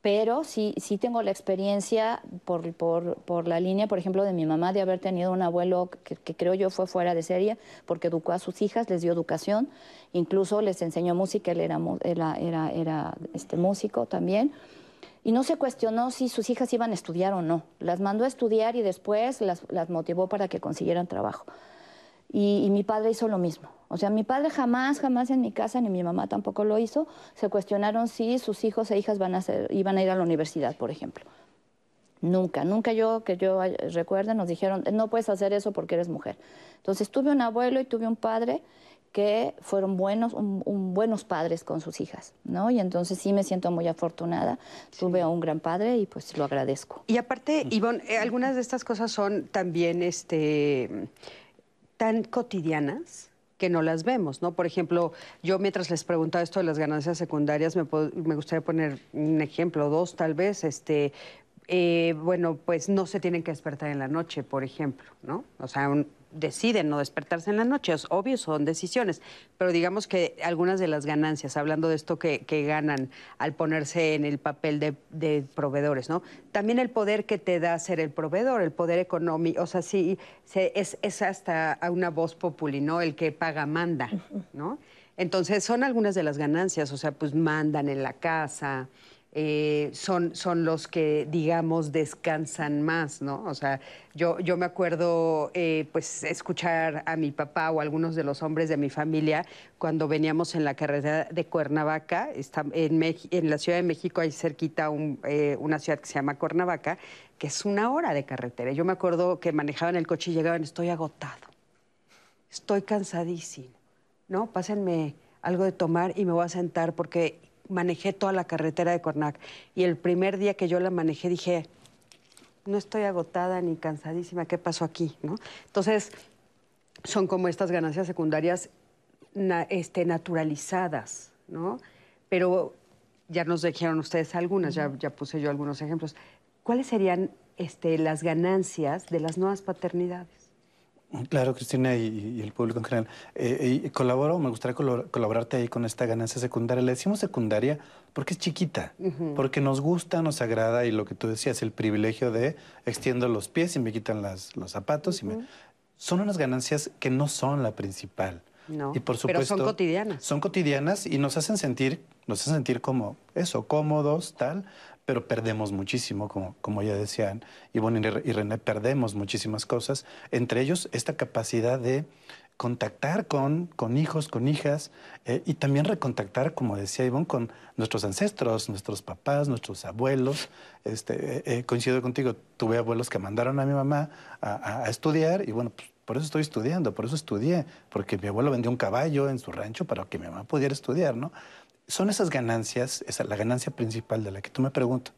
pero sí, sí tengo la experiencia por, por, por, la línea, por ejemplo, de mi mamá, de haber tenido un abuelo que, creo yo fue fuera de serie, porque educó a sus hijas, les dio educación, incluso les enseñó música, él era, era, era, era este, músico también. Y no se cuestionó si sus hijas iban a estudiar o no. Las mandó a estudiar y después las, las motivó para que consiguieran trabajo. Y, mi padre hizo lo mismo. O sea, mi padre jamás, jamás en mi casa, ni mi mamá tampoco lo hizo, se cuestionaron si sus hijos e hijas van a ser, iban a ir a la universidad, por ejemplo. Nunca, nunca yo, que yo recuerde, nos dijeron, no puedes hacer eso porque eres mujer. Entonces tuve un abuelo y tuve un padre que fueron buenos, buenos padres con sus hijas, ¿no? Y entonces sí me siento muy afortunada. Tuve a un gran padre y pues lo agradezco. Y aparte, Ivonne, eh, algunas de estas cosas son también, este tan cotidianas que no las vemos, ¿no? Por ejemplo, yo mientras les preguntaba esto de las ganancias secundarias, me, me gustaría poner un ejemplo, dos tal vez, este, eh, bueno, pues no se tienen que despertar en la noche, por ejemplo, ¿no? O sea, un, deciden no despertarse en la noche, es obvio, son decisiones, pero digamos que algunas de las ganancias, hablando de esto que, ganan al ponerse en el papel de, proveedores, ¿no? También el poder que te da ser el proveedor, el poder económico, o sea, sí, es, es hasta una voz populi, ¿no? El que paga manda, ¿no? Entonces, son algunas de las ganancias, o sea, pues mandan en la casa, eh, son, son los que, digamos, descansan más, ¿no? O sea, yo, yo me acuerdo, eh, pues, escuchar a mi papá o algunos de los hombres de mi familia cuando veníamos en la carretera de Cuernavaca, está en, en la Ciudad de México hay cerquita eh, una ciudad que se llama Cuernavaca, que es una hora de carretera. Yo me acuerdo que manejaban el coche y llegaban, estoy agotado, estoy cansadísimo, ¿no? Pásenme algo de tomar y me voy a sentar porque manejé toda la carretera de Cornac y el primer día que yo la manejé dije, no estoy agotada ni cansadísima, ¿qué pasó aquí? ¿No? Entonces, son como estas ganancias secundarias este, naturalizadas, ¿no? Pero ya nos dijeron ustedes algunas, ya, ya puse yo algunos ejemplos. ¿Cuáles serían este, las ganancias de las nuevas paternidades? Claro, Cristina y, el público en general. Eh, y colaboro, me gustaría colaborarte ahí con esta ganancia secundaria. Le decimos secundaria porque es chiquita, porque nos gusta, nos agrada y lo que tú decías, el privilegio de extiendo los pies y me quitan las, los zapatos. y me... Son unas ganancias que no son la principal. No, y por supuesto, pero son cotidianas. Son cotidianas y nos hacen sentir, nos hacen sentir como eso, cómodos, tal, pero perdemos muchísimo, como, como ya decían Ivonne y René, perdemos muchísimas cosas, entre ellos esta capacidad de contactar con, con hijos, con hijas, eh, y también recontactar, como decía Ivonne, con nuestros ancestros, nuestros papás, nuestros abuelos. Este, eh, eh, coincido contigo, tuve abuelos que mandaron a mi mamá a, estudiar y bueno, pues por eso estoy estudiando, por eso estudié, porque mi abuelo vendió un caballo en su rancho para que mi mamá pudiera estudiar, ¿no? Son esas ganancias, esa, la ganancia principal de la que tú me preguntas,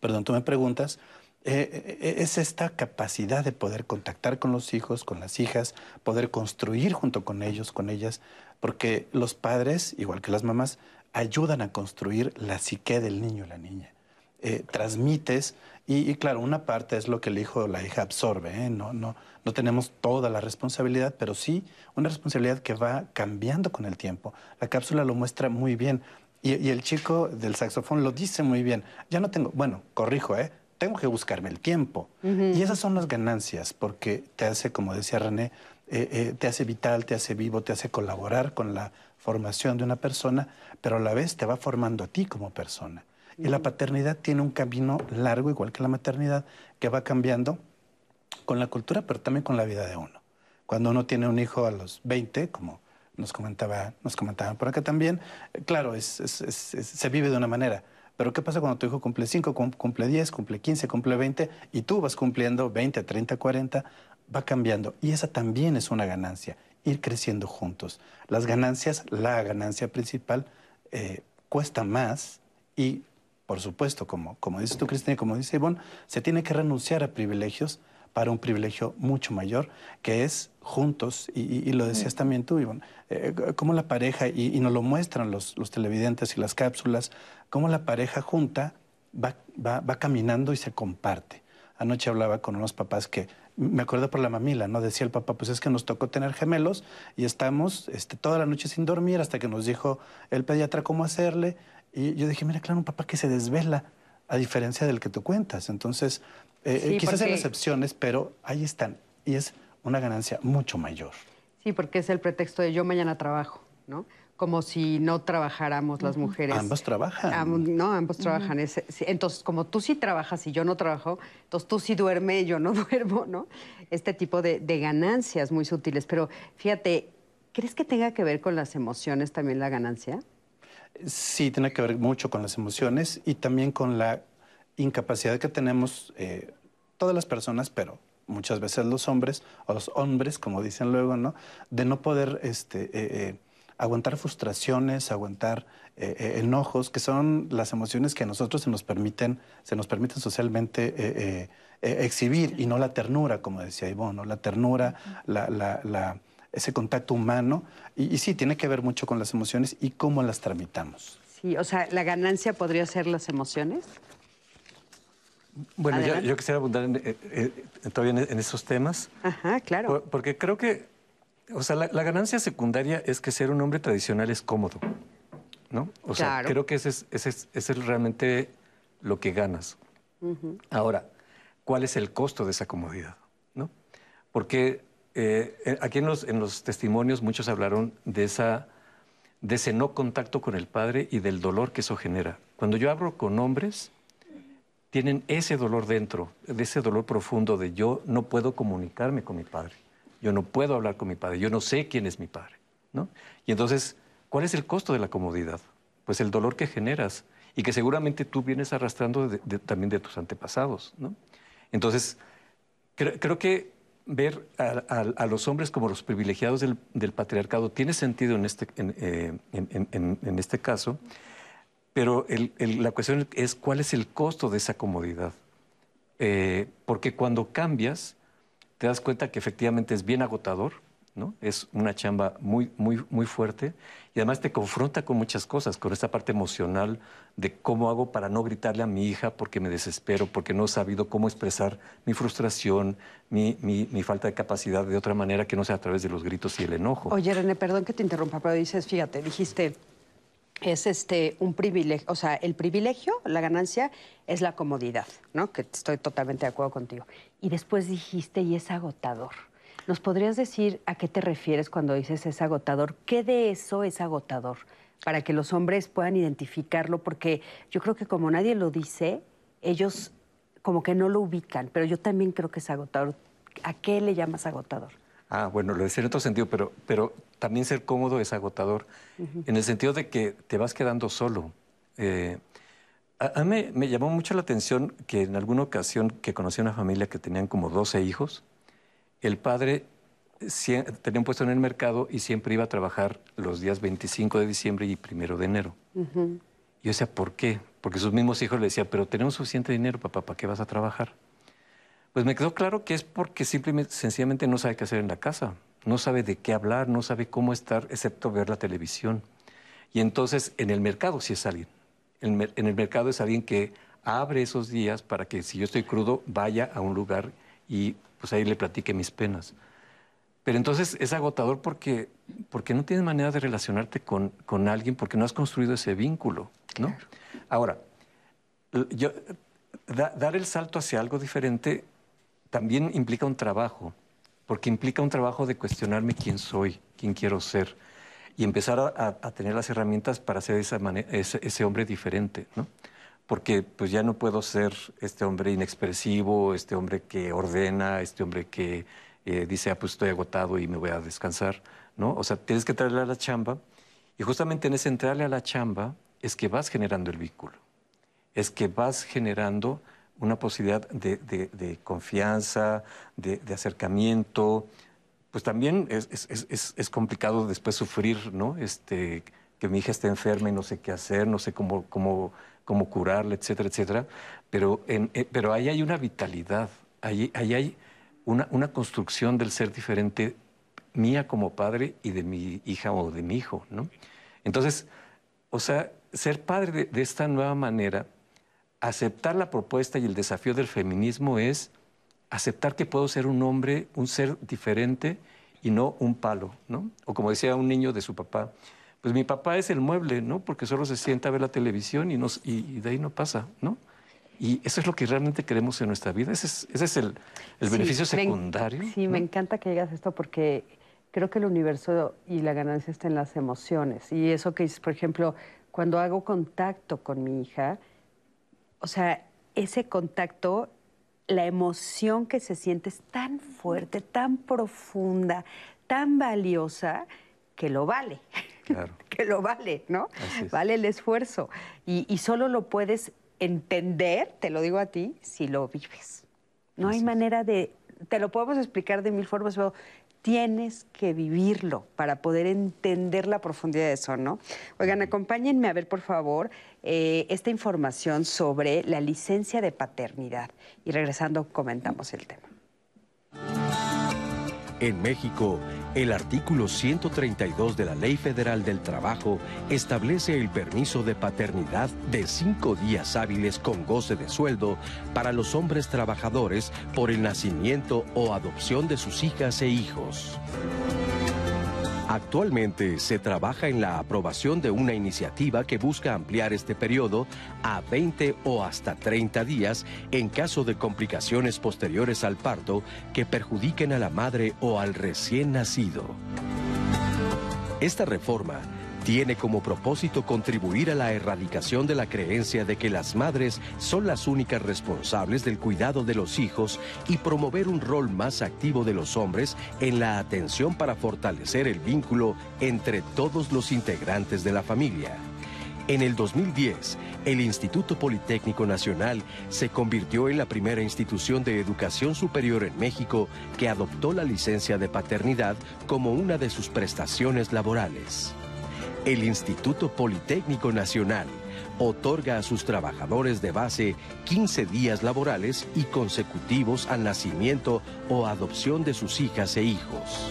perdón, tú me preguntas, eh, eh, es esta capacidad de poder contactar con los hijos, con las hijas, poder construir junto con ellos, con ellas, porque los padres, igual que las mamás, ayudan a construir la psique del niño o la niña. Eh, transmites, y, claro, una parte es lo que el hijo o la hija absorbe, no, no, no tenemos toda la responsabilidad, pero sí una responsabilidad que va cambiando con el tiempo. La cápsula lo muestra muy bien. Y, el chico del saxofón lo dice muy bien. Ya no tengo, bueno, corrijo, ¿eh? Tengo que buscarme el tiempo. Y esas son las ganancias, porque te hace, como decía René, eh, eh, te hace vital, te hace vivo, te hace colaborar con la formación de una persona, pero a la vez te va formando a ti como persona. Y la paternidad tiene un camino largo, igual que la maternidad, que va cambiando con la cultura, pero también con la vida de uno. Cuando uno tiene un hijo a los 20, como nos, comentaba, nos comentaban por acá también, eh, claro, se vive de una manera. Pero ¿qué pasa cuando tu hijo cumple 5, cumple 10, cumple 15, cumple 20 y tú vas cumpliendo 20, 30, 40? Va cambiando. Y esa también es una ganancia, ir creciendo juntos. Las ganancias, la ganancia principal, eh, cuesta más y por supuesto, como, como dices tú, Cristina, y como dice Ivonne, se tiene que renunciar a privilegios para un privilegio mucho mayor, que es juntos, y, lo decías también tú, Ivonne, eh, cómo la pareja, y, nos lo muestran los, los, televidentes y las cápsulas, cómo la pareja junta va, va, va caminando y se comparte. Anoche hablaba con unos papás que me acuerdo por la mamila, ¿no? Decía el papá, pues es que nos tocó tener gemelos y estamos este, toda la noche sin dormir hasta que nos dijo el pediatra cómo hacerle. Y yo dije, mira, claro, un papá que se desvela, a diferencia del que tú cuentas. Entonces, eh, eh, quizás hay excepciones, pero ahí están. Y es una ganancia mucho mayor. Sí, porque es el pretexto de yo mañana trabajo, ¿no? Como si no trabajáramos las mujeres. Ambos trabajan. no, ambos trabajan. entonces, como tú sí trabajas y yo no trabajo, entonces tú sí duermes y yo no (laughs) duermo, ¿no? Este tipo de, de ganancias muy sutiles. Pero fíjate, ¿crees que tenga que ver con las emociones también la ganancia? Sí, tiene que ver mucho con las emociones y también con la incapacidad que tenemos eh, todas las personas, pero muchas veces los hombres, o los hombres, como dicen luego, ¿no? De no poder este, eh, eh, aguantar frustraciones, aguantar enojos, que son las emociones que a nosotros se nos permiten, se nos permiten socialmente exhibir, y no la ternura, como decía Ivonne, ¿no? la ternura, la, la ese contacto humano. Y, sí, tiene que ver mucho con las emociones y cómo las tramitamos. Sí, o sea, ¿la ganancia podría ser las emociones? Bueno, yo, quisiera abundar en, eh, eh, todavía en, esos temas. Ajá, claro. porque creo que, o sea, la, ganancia secundaria es que ser un hombre tradicional es cómodo, ¿no? O sea, creo que ese es, ese, es, realmente lo que ganas. Ahora, ¿cuál es el costo de esa comodidad? ¿no? Porque eh, aquí en los, testimonios muchos hablaron de ese no contacto con el padre y del dolor que eso genera. Cuando yo hablo con hombres, tienen ese dolor dentro, de ese dolor profundo de yo no puedo comunicarme con mi padre, yo no puedo hablar con mi padre, yo no sé quién es mi padre. ¿no? Y entonces, ¿cuál es el costo de la comodidad? Pues el dolor que generas y que seguramente tú vienes arrastrando también de tus antepasados. ¿no? Entonces, creo que ver a, los hombres como los privilegiados del, patriarcado tiene sentido en este, en, eh, este caso, pero la cuestión es cuál es el costo de esa comodidad. Eh, porque cuando cambias, te das cuenta que efectivamente es bien agotador, es una chamba muy, muy, muy fuerte y además te confronta con muchas cosas, con esta parte emocional de cómo hago para no gritarle a mi hija porque me desespero, porque no he sabido cómo expresar mi frustración, mi, falta de capacidad de otra manera que no sea a través de los gritos y el enojo. Oye, René, perdón que te interrumpa, pero dices, fíjate, dijiste, es este un privilegio, o sea, el privilegio, la ganancia es la comodidad, ¿no? Que estoy totalmente de acuerdo contigo. Y después dijiste, y es agotador. ¿Nos podrías decir a qué te refieres cuando dices es agotador? ¿Qué de eso es agotador? Para que los hombres puedan identificarlo, porque yo creo que como nadie lo dice, ellos como que no lo ubican, pero yo también creo que es agotador. ¿A qué le llamas agotador? Ah, bueno, lo decía en otro sentido, pero, pero también ser cómodo es agotador, en el sentido de que te vas quedando solo. Eh, a, mí me, me, llamó mucho la atención que en alguna ocasión que conocí a una familia que tenían como 12 hijos, el padre tenía un puesto en el mercado y siempre iba a trabajar los días 25 de diciembre y 1 de enero. Y yo decía, ¿por qué? Porque sus mismos hijos le decían, pero tenemos suficiente dinero, papá, ¿para qué vas a trabajar? Pues me quedó claro que es porque simplemente, sencillamente no sabe qué hacer en la casa, no sabe de qué hablar, no sabe cómo estar, excepto ver la televisión. Y entonces en el mercado sí es alguien. En, en el mercado es alguien que abre esos días para que si yo estoy crudo, vaya a un lugar y pues ahí le platique mis penas. Pero entonces es agotador porque, porque no tienes manera de relacionarte con, con alguien porque no has construido ese vínculo, ¿no? Ahora, yo, dar el salto hacia algo diferente también implica un trabajo. porque implica un trabajo de cuestionarme quién soy, quién quiero ser, y empezar a, tener las herramientas para ser esa ese, ese, hombre diferente, ¿no? Porque pues ya no puedo ser este hombre inexpresivo, este hombre que ordena, este hombre que eh, dice, ah, pues estoy agotado y me voy a descansar, ¿no? O sea, tienes que traerle a la chamba, y justamente en ese entrarle a la chamba es que vas generando el vínculo, es que vas generando una posibilidad de, confianza, de, acercamiento. Pues también es, complicado después sufrir, ¿no? Este, que mi hija esté enferma y no sé qué hacer, no sé cómo, cómo, cómo curarla, etcétera, etcétera. Pero, eh, pero ahí hay una vitalidad, ahí, ahí hay una, una, construcción del ser diferente mía como padre y de mi hija o de mi hijo, ¿no? Entonces, o sea, ser padre de esta nueva manera aceptar la propuesta y el desafío del feminismo es aceptar que puedo ser un hombre, un ser diferente y no un palo, ¿no? O como decía un niño de su papá, pues mi papá es el mueble, ¿no? Porque solo se sienta a ver la televisión y, nos, y, de ahí no pasa, ¿no? Y eso es lo que realmente queremos en nuestra vida. Ese es, ese es el, beneficio secundario. sí, me encanta que digas esto porque creo que el universo y la ganancia está en las emociones. Y eso que dices, por ejemplo, cuando hago contacto con mi hija, o sea, ese contacto, la emoción que se siente es tan fuerte, tan profunda, tan valiosa, que lo vale. Claro. (laughs) que lo vale, ¿no? Vale el esfuerzo. Y, y, solo lo puedes entender, te lo digo a ti, si lo vives. No hay manera de, te lo podemos explicar de mil formas, pero tienes que vivirlo para poder entender la profundidad de eso, ¿no? Oigan, acompáñenme a ver, por favor, eh, esta información sobre la licencia de paternidad. Y regresando, comentamos el tema. En México, el artículo 132 de la Ley Federal del Trabajo establece el permiso de paternidad de cinco días hábiles con goce de sueldo para los hombres trabajadores por el nacimiento o adopción de sus hijas e hijos. Actualmente se trabaja en la aprobación de una iniciativa que busca ampliar este periodo a 20 o hasta 30 días en caso de complicaciones posteriores al parto que perjudiquen a la madre o al recién nacido. Esta reforma tiene como propósito contribuir a la erradicación de la creencia de que las madres son las únicas responsables del cuidado de los hijos y promover un rol más activo de los hombres en la atención para fortalecer el vínculo entre todos los integrantes de la familia. En el 2010, el Instituto Politécnico Nacional se convirtió en la primera institución de educación superior en México que adoptó la licencia de paternidad como una de sus prestaciones laborales el Instituto Politécnico Nacional otorga a sus trabajadores de base 15 días laborales y consecutivos al nacimiento o adopción de sus hijas e hijos.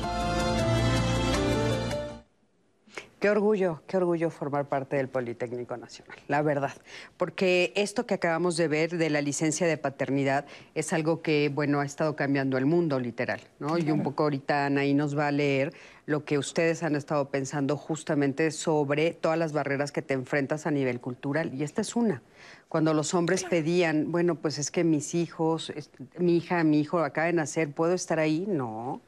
Qué orgullo, qué orgullo formar parte del Politécnico Nacional, la verdad. Porque esto que acabamos de ver de la licencia de paternidad es algo que, bueno, ha estado cambiando el mundo, literal, ¿no? Y un poco ahorita Anaí nos va a leer lo que ustedes han estado pensando justamente sobre todas las barreras que te enfrentas a nivel cultural. Y esta es una. Cuando los hombres pedían, bueno, pues es que mis hijos, mi hija, mi hijo acaba de nacer, ¿puedo estar ahí? No.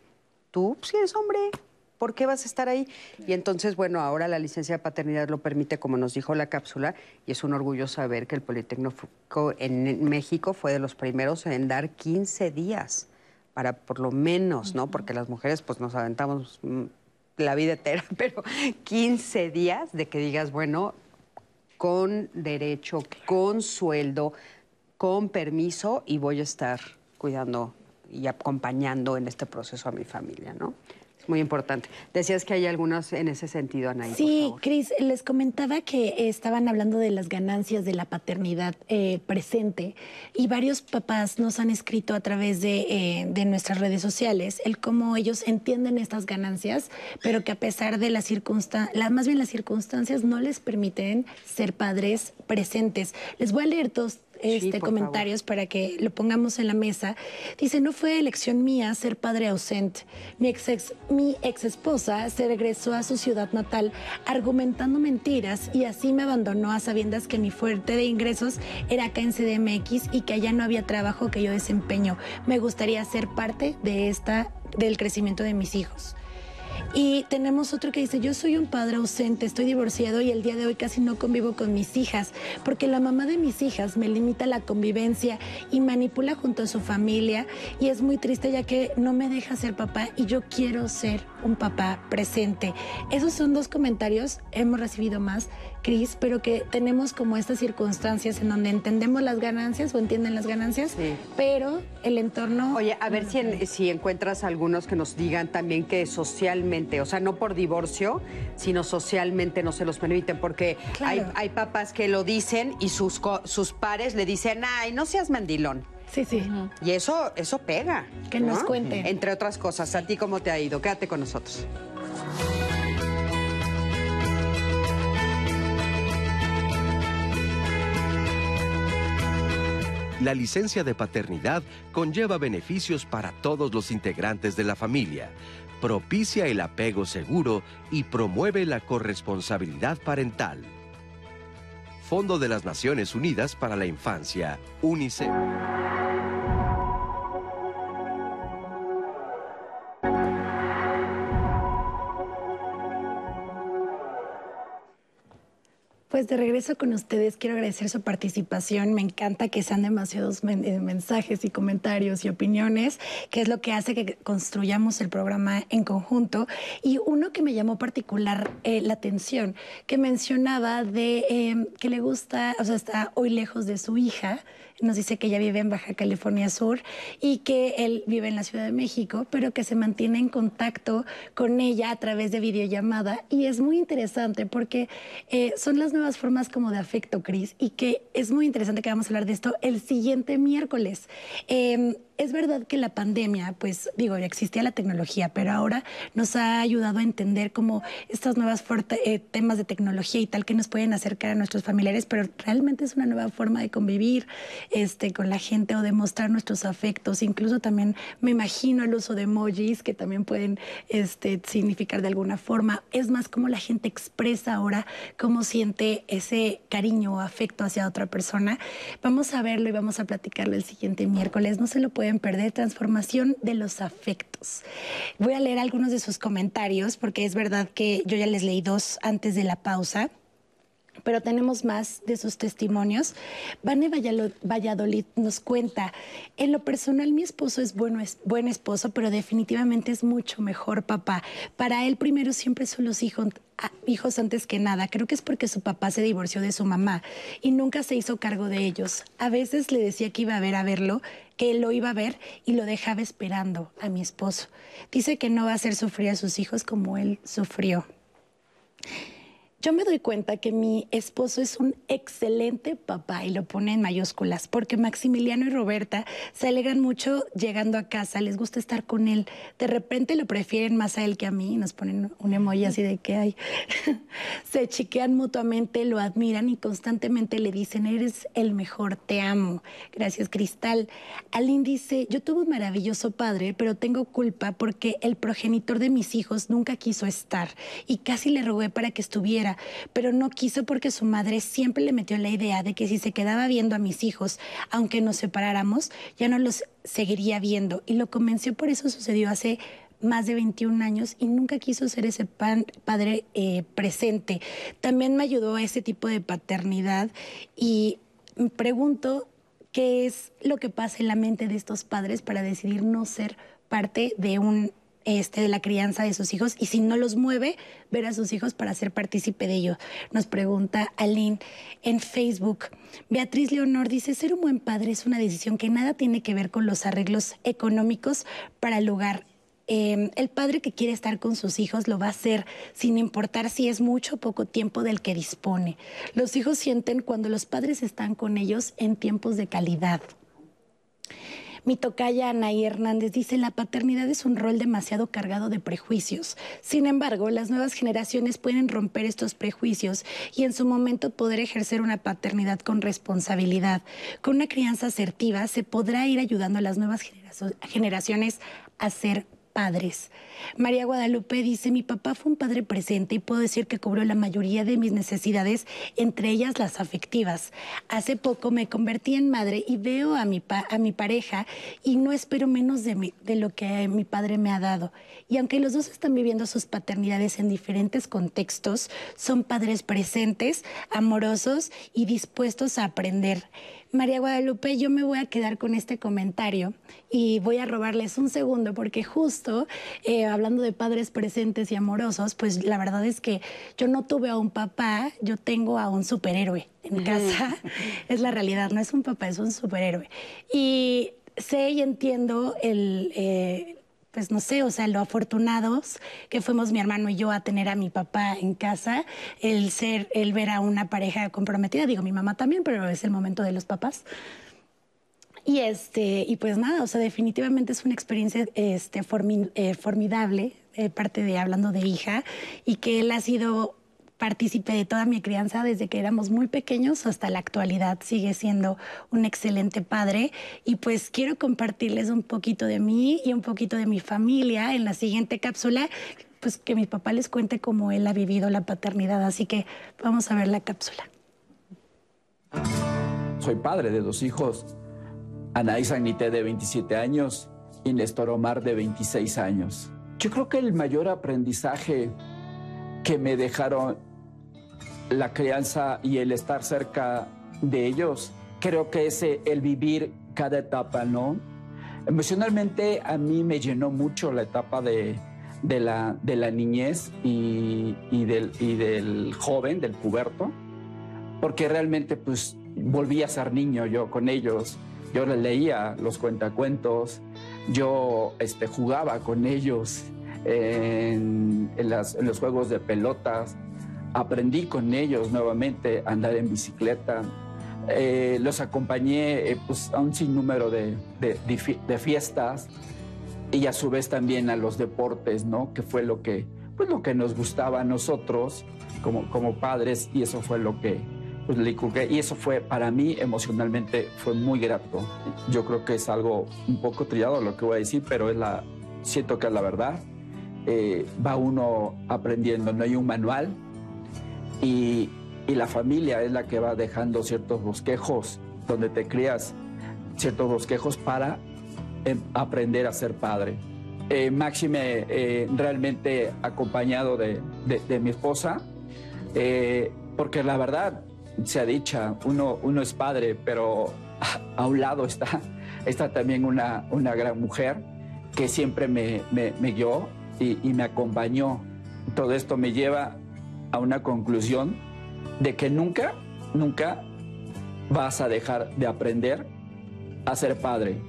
Tú, si eres hombre, ¿por qué vas a estar ahí? Y entonces, bueno, ahora la licencia de paternidad lo permite, como nos dijo la cápsula, y es un orgullo saber que el Politécnico en México fue de los primeros en dar 15 días para por lo menos, ¿no? Porque las mujeres pues nos aventamos mm, la vida entera, (laughs) pero 15 días de que digas, bueno, con derecho, con sueldo, con permiso y voy a estar cuidando y acompañando en este proceso a mi familia, ¿no? Muy importante. Decías que hay algunas en ese sentido, Anaí. Sí, Cris, les comentaba que estaban hablando de las ganancias de la paternidad eh, presente y varios papás nos han escrito a través de, eh, de nuestras redes sociales el cómo ellos entienden estas ganancias, pero que a pesar de las circunstancias, más bien las circunstancias no les permiten ser padres presentes. Les voy a leer dos este, comentarios para que lo pongamos en la mesa. Dice, no fue elección mía ser padre ausente. Mi ex, mi ex esposa se regresó a su ciudad natal argumentando mentiras y así me abandonó a sabiendas que mi fuerte de ingresos era acá en CDMX y que allá no había trabajo que yo desempeño. Me gustaría ser parte de esta del crecimiento de mis hijos. Y tenemos otro que dice, yo soy un padre ausente, estoy divorciado y el día de hoy casi no convivo con mis hijas, porque la mamá de mis hijas me limita la convivencia y manipula junto a su familia y es muy triste ya que no me deja ser papá y yo quiero ser un papá presente. Esos son dos comentarios, hemos recibido más, Cris, pero que tenemos como estas circunstancias en donde entendemos las ganancias o entienden las ganancias, pero el entorno... Oye, a ver si, si encuentras algunos que nos digan también que socialmente, o sea, no por divorcio, sino socialmente no se los permiten, porque hay, hay papás que lo dicen y sus, sus pares le dicen, ay, no seas mandilón. Sí, sí. Y eso, eso pega. Que nos cuenten. Entre otras cosas, ¿a ti cómo te ha ido? Quédate con nosotros. La licencia de paternidad conlleva beneficios para todos los integrantes de la familia, propicia el apego seguro y promueve la corresponsabilidad parental. Fondo de las Naciones Unidas para la Infancia, UNICEF. Pues de regreso con ustedes, quiero agradecer su participación. Me encanta que sean demasiados eh, mensajes y comentarios y opiniones, que es lo que hace que construyamos el programa en conjunto. Y uno que me llamó particular eh, la atención, que mencionaba de em, que le gusta, o sea, está hoy lejos de su hija, nos dice que ella vive en Baja California Sur y que él vive en la Ciudad de México, pero que se mantiene en contacto con ella a través de videollamada. Y es muy interesante porque eh, son las nuevas formas como de afecto, Cris, y que es muy interesante que vamos a hablar de esto el siguiente miércoles. Em, es verdad que la pandemia, pues digo, ya existía la tecnología, pero ahora nos ha ayudado a entender cómo estos nuevos eh, temas de tecnología y tal que nos pueden acercar a nuestros familiares, pero realmente es una nueva forma de convivir este, con la gente o de mostrar nuestros afectos. Incluso también me imagino el uso de emojis que también pueden este, significar de alguna forma. Es más cómo la gente expresa ahora cómo siente ese cariño o afecto hacia otra persona. Vamos a verlo y vamos a platicarlo el siguiente miércoles. No se lo perder, transformación de los afectos. Voy a leer algunos de sus comentarios porque es verdad que yo ya les leí dos antes de la pausa pero tenemos más de sus testimonios. Vane Valladolid nos cuenta, en lo personal mi esposo es, bueno, es buen esposo, pero definitivamente es mucho mejor papá. Para él primero siempre son los hijos, hijos antes que nada. Creo que es porque su papá se divorció de su mamá y nunca se hizo cargo de ellos. A veces le decía que iba a ver a verlo, que él lo iba a ver y lo dejaba esperando a mi esposo. Dice que no va a hacer sufrir a sus hijos como él sufrió. Yo me doy cuenta que mi esposo es un excelente papá y lo pone en mayúsculas, porque Maximiliano y Roberta se alegran mucho llegando a casa, les gusta estar con él. De repente lo prefieren más a él que a mí, nos ponen un emoji así de que hay. (laughs) se chiquean mutuamente, lo admiran y constantemente le dicen, eres el mejor, te amo. Gracias, Cristal. Aline dice, yo tuve un maravilloso padre, pero tengo culpa porque el progenitor de mis hijos nunca quiso estar y casi le rogué para que estuviera pero no quiso porque su madre siempre le metió la idea de que si se quedaba viendo a mis hijos, aunque nos separáramos, ya no los seguiría viendo. Y lo convenció, por eso sucedió hace más de 21 años y nunca quiso ser ese padre eh, presente. También me ayudó a ese tipo de paternidad y me pregunto qué es lo que pasa en la mente de estos padres para decidir no ser parte de un este, de la crianza de sus hijos y si no los mueve, ver a sus hijos para ser partícipe de ello. Nos pregunta Aline en Facebook. Beatriz Leonor dice, ser un buen padre es una decisión que nada tiene que ver con los arreglos económicos para el hogar. Em, el padre que quiere estar con sus hijos lo va a hacer sin importar si es mucho o poco tiempo del que dispone. Los hijos sienten cuando los padres están con ellos en tiempos de calidad. Mi tocaya Anaí Hernández dice, la paternidad es un rol demasiado cargado de prejuicios. Sin embargo, las nuevas generaciones pueden romper estos prejuicios y en su momento poder ejercer una paternidad con responsabilidad. Con una crianza asertiva se podrá ir ayudando a las nuevas generaciones a ser María Guadalupe dice, mi papá fue un padre presente y puedo decir que cubrió la mayoría de mis necesidades, entre ellas las afectivas. Hace poco me convertí en madre y veo a mi, a mi pareja y no espero menos de, de lo que mi padre me ha dado. Y aunque los dos están viviendo sus paternidades en diferentes contextos, son padres presentes, amorosos y dispuestos a aprender. María Guadalupe, yo me voy a quedar con este comentario y voy a robarles un segundo porque justo eh, hablando de padres presentes y amorosos, pues la verdad es que yo no tuve a un papá, yo tengo a un superhéroe en casa. (laughs) es la realidad, no es un papá, es un superhéroe. Y sé y entiendo el... Eh, pues no sé, o sea, lo afortunados que fuimos mi hermano y yo a tener a mi papá en casa, el ser, el ver a una pareja comprometida, digo mi mamá también, pero es el momento de los papás. Y este, y pues nada, o sea, definitivamente es una experiencia este, eh, formidable, eh, parte de hablando de hija, y que él ha sido partícipe de toda mi crianza desde que éramos muy pequeños hasta la actualidad. Sigue siendo un excelente padre y pues quiero compartirles un poquito de mí y un poquito de mi familia en la siguiente cápsula, pues que mi papá les cuente cómo él ha vivido la paternidad. Así que vamos a ver la cápsula. Soy padre de dos hijos, Anaís Agnité de 27 años y Néstor Omar de 26 años. Yo creo que el mayor aprendizaje que me dejaron la crianza y el estar cerca de ellos, creo que es el vivir cada etapa, ¿no? Emocionalmente a mí me llenó mucho la etapa de, la, de la, niñez y, del, y, del, joven, del puberto, porque realmente pues volví a ser niño yo con ellos. Yo les leía los cuentacuentos, yo este, jugaba con ellos en, en los juegos de pelotas, aprendí con ellos nuevamente a andar en bicicleta. Eh, los acompañé eh, pues, a un sinnúmero de, de, fiestas y a su vez también a los deportes, ¿no? Que fue lo que, pues, lo que nos gustaba a nosotros como, como padres y eso fue lo que pues, Y eso fue para mí emocionalmente fue muy grato. Yo creo que es algo un poco trillado lo que voy a decir, pero es la, siento que es la verdad. Eh, va uno aprendiendo, no hay un manual, y, la familia es la que va dejando ciertos bosquejos donde te crías ciertos bosquejos para em, aprender a ser padre. Eh, Máxime eh, realmente acompañado de, mi esposa, eh, porque la verdad, se ha dicha, uno, uno es padre, pero a, un lado está, está también una, una gran mujer que siempre me, me, guió y, y me acompañó. Todo esto me lleva a una conclusión de que nunca, nunca vas a dejar de aprender a ser padre.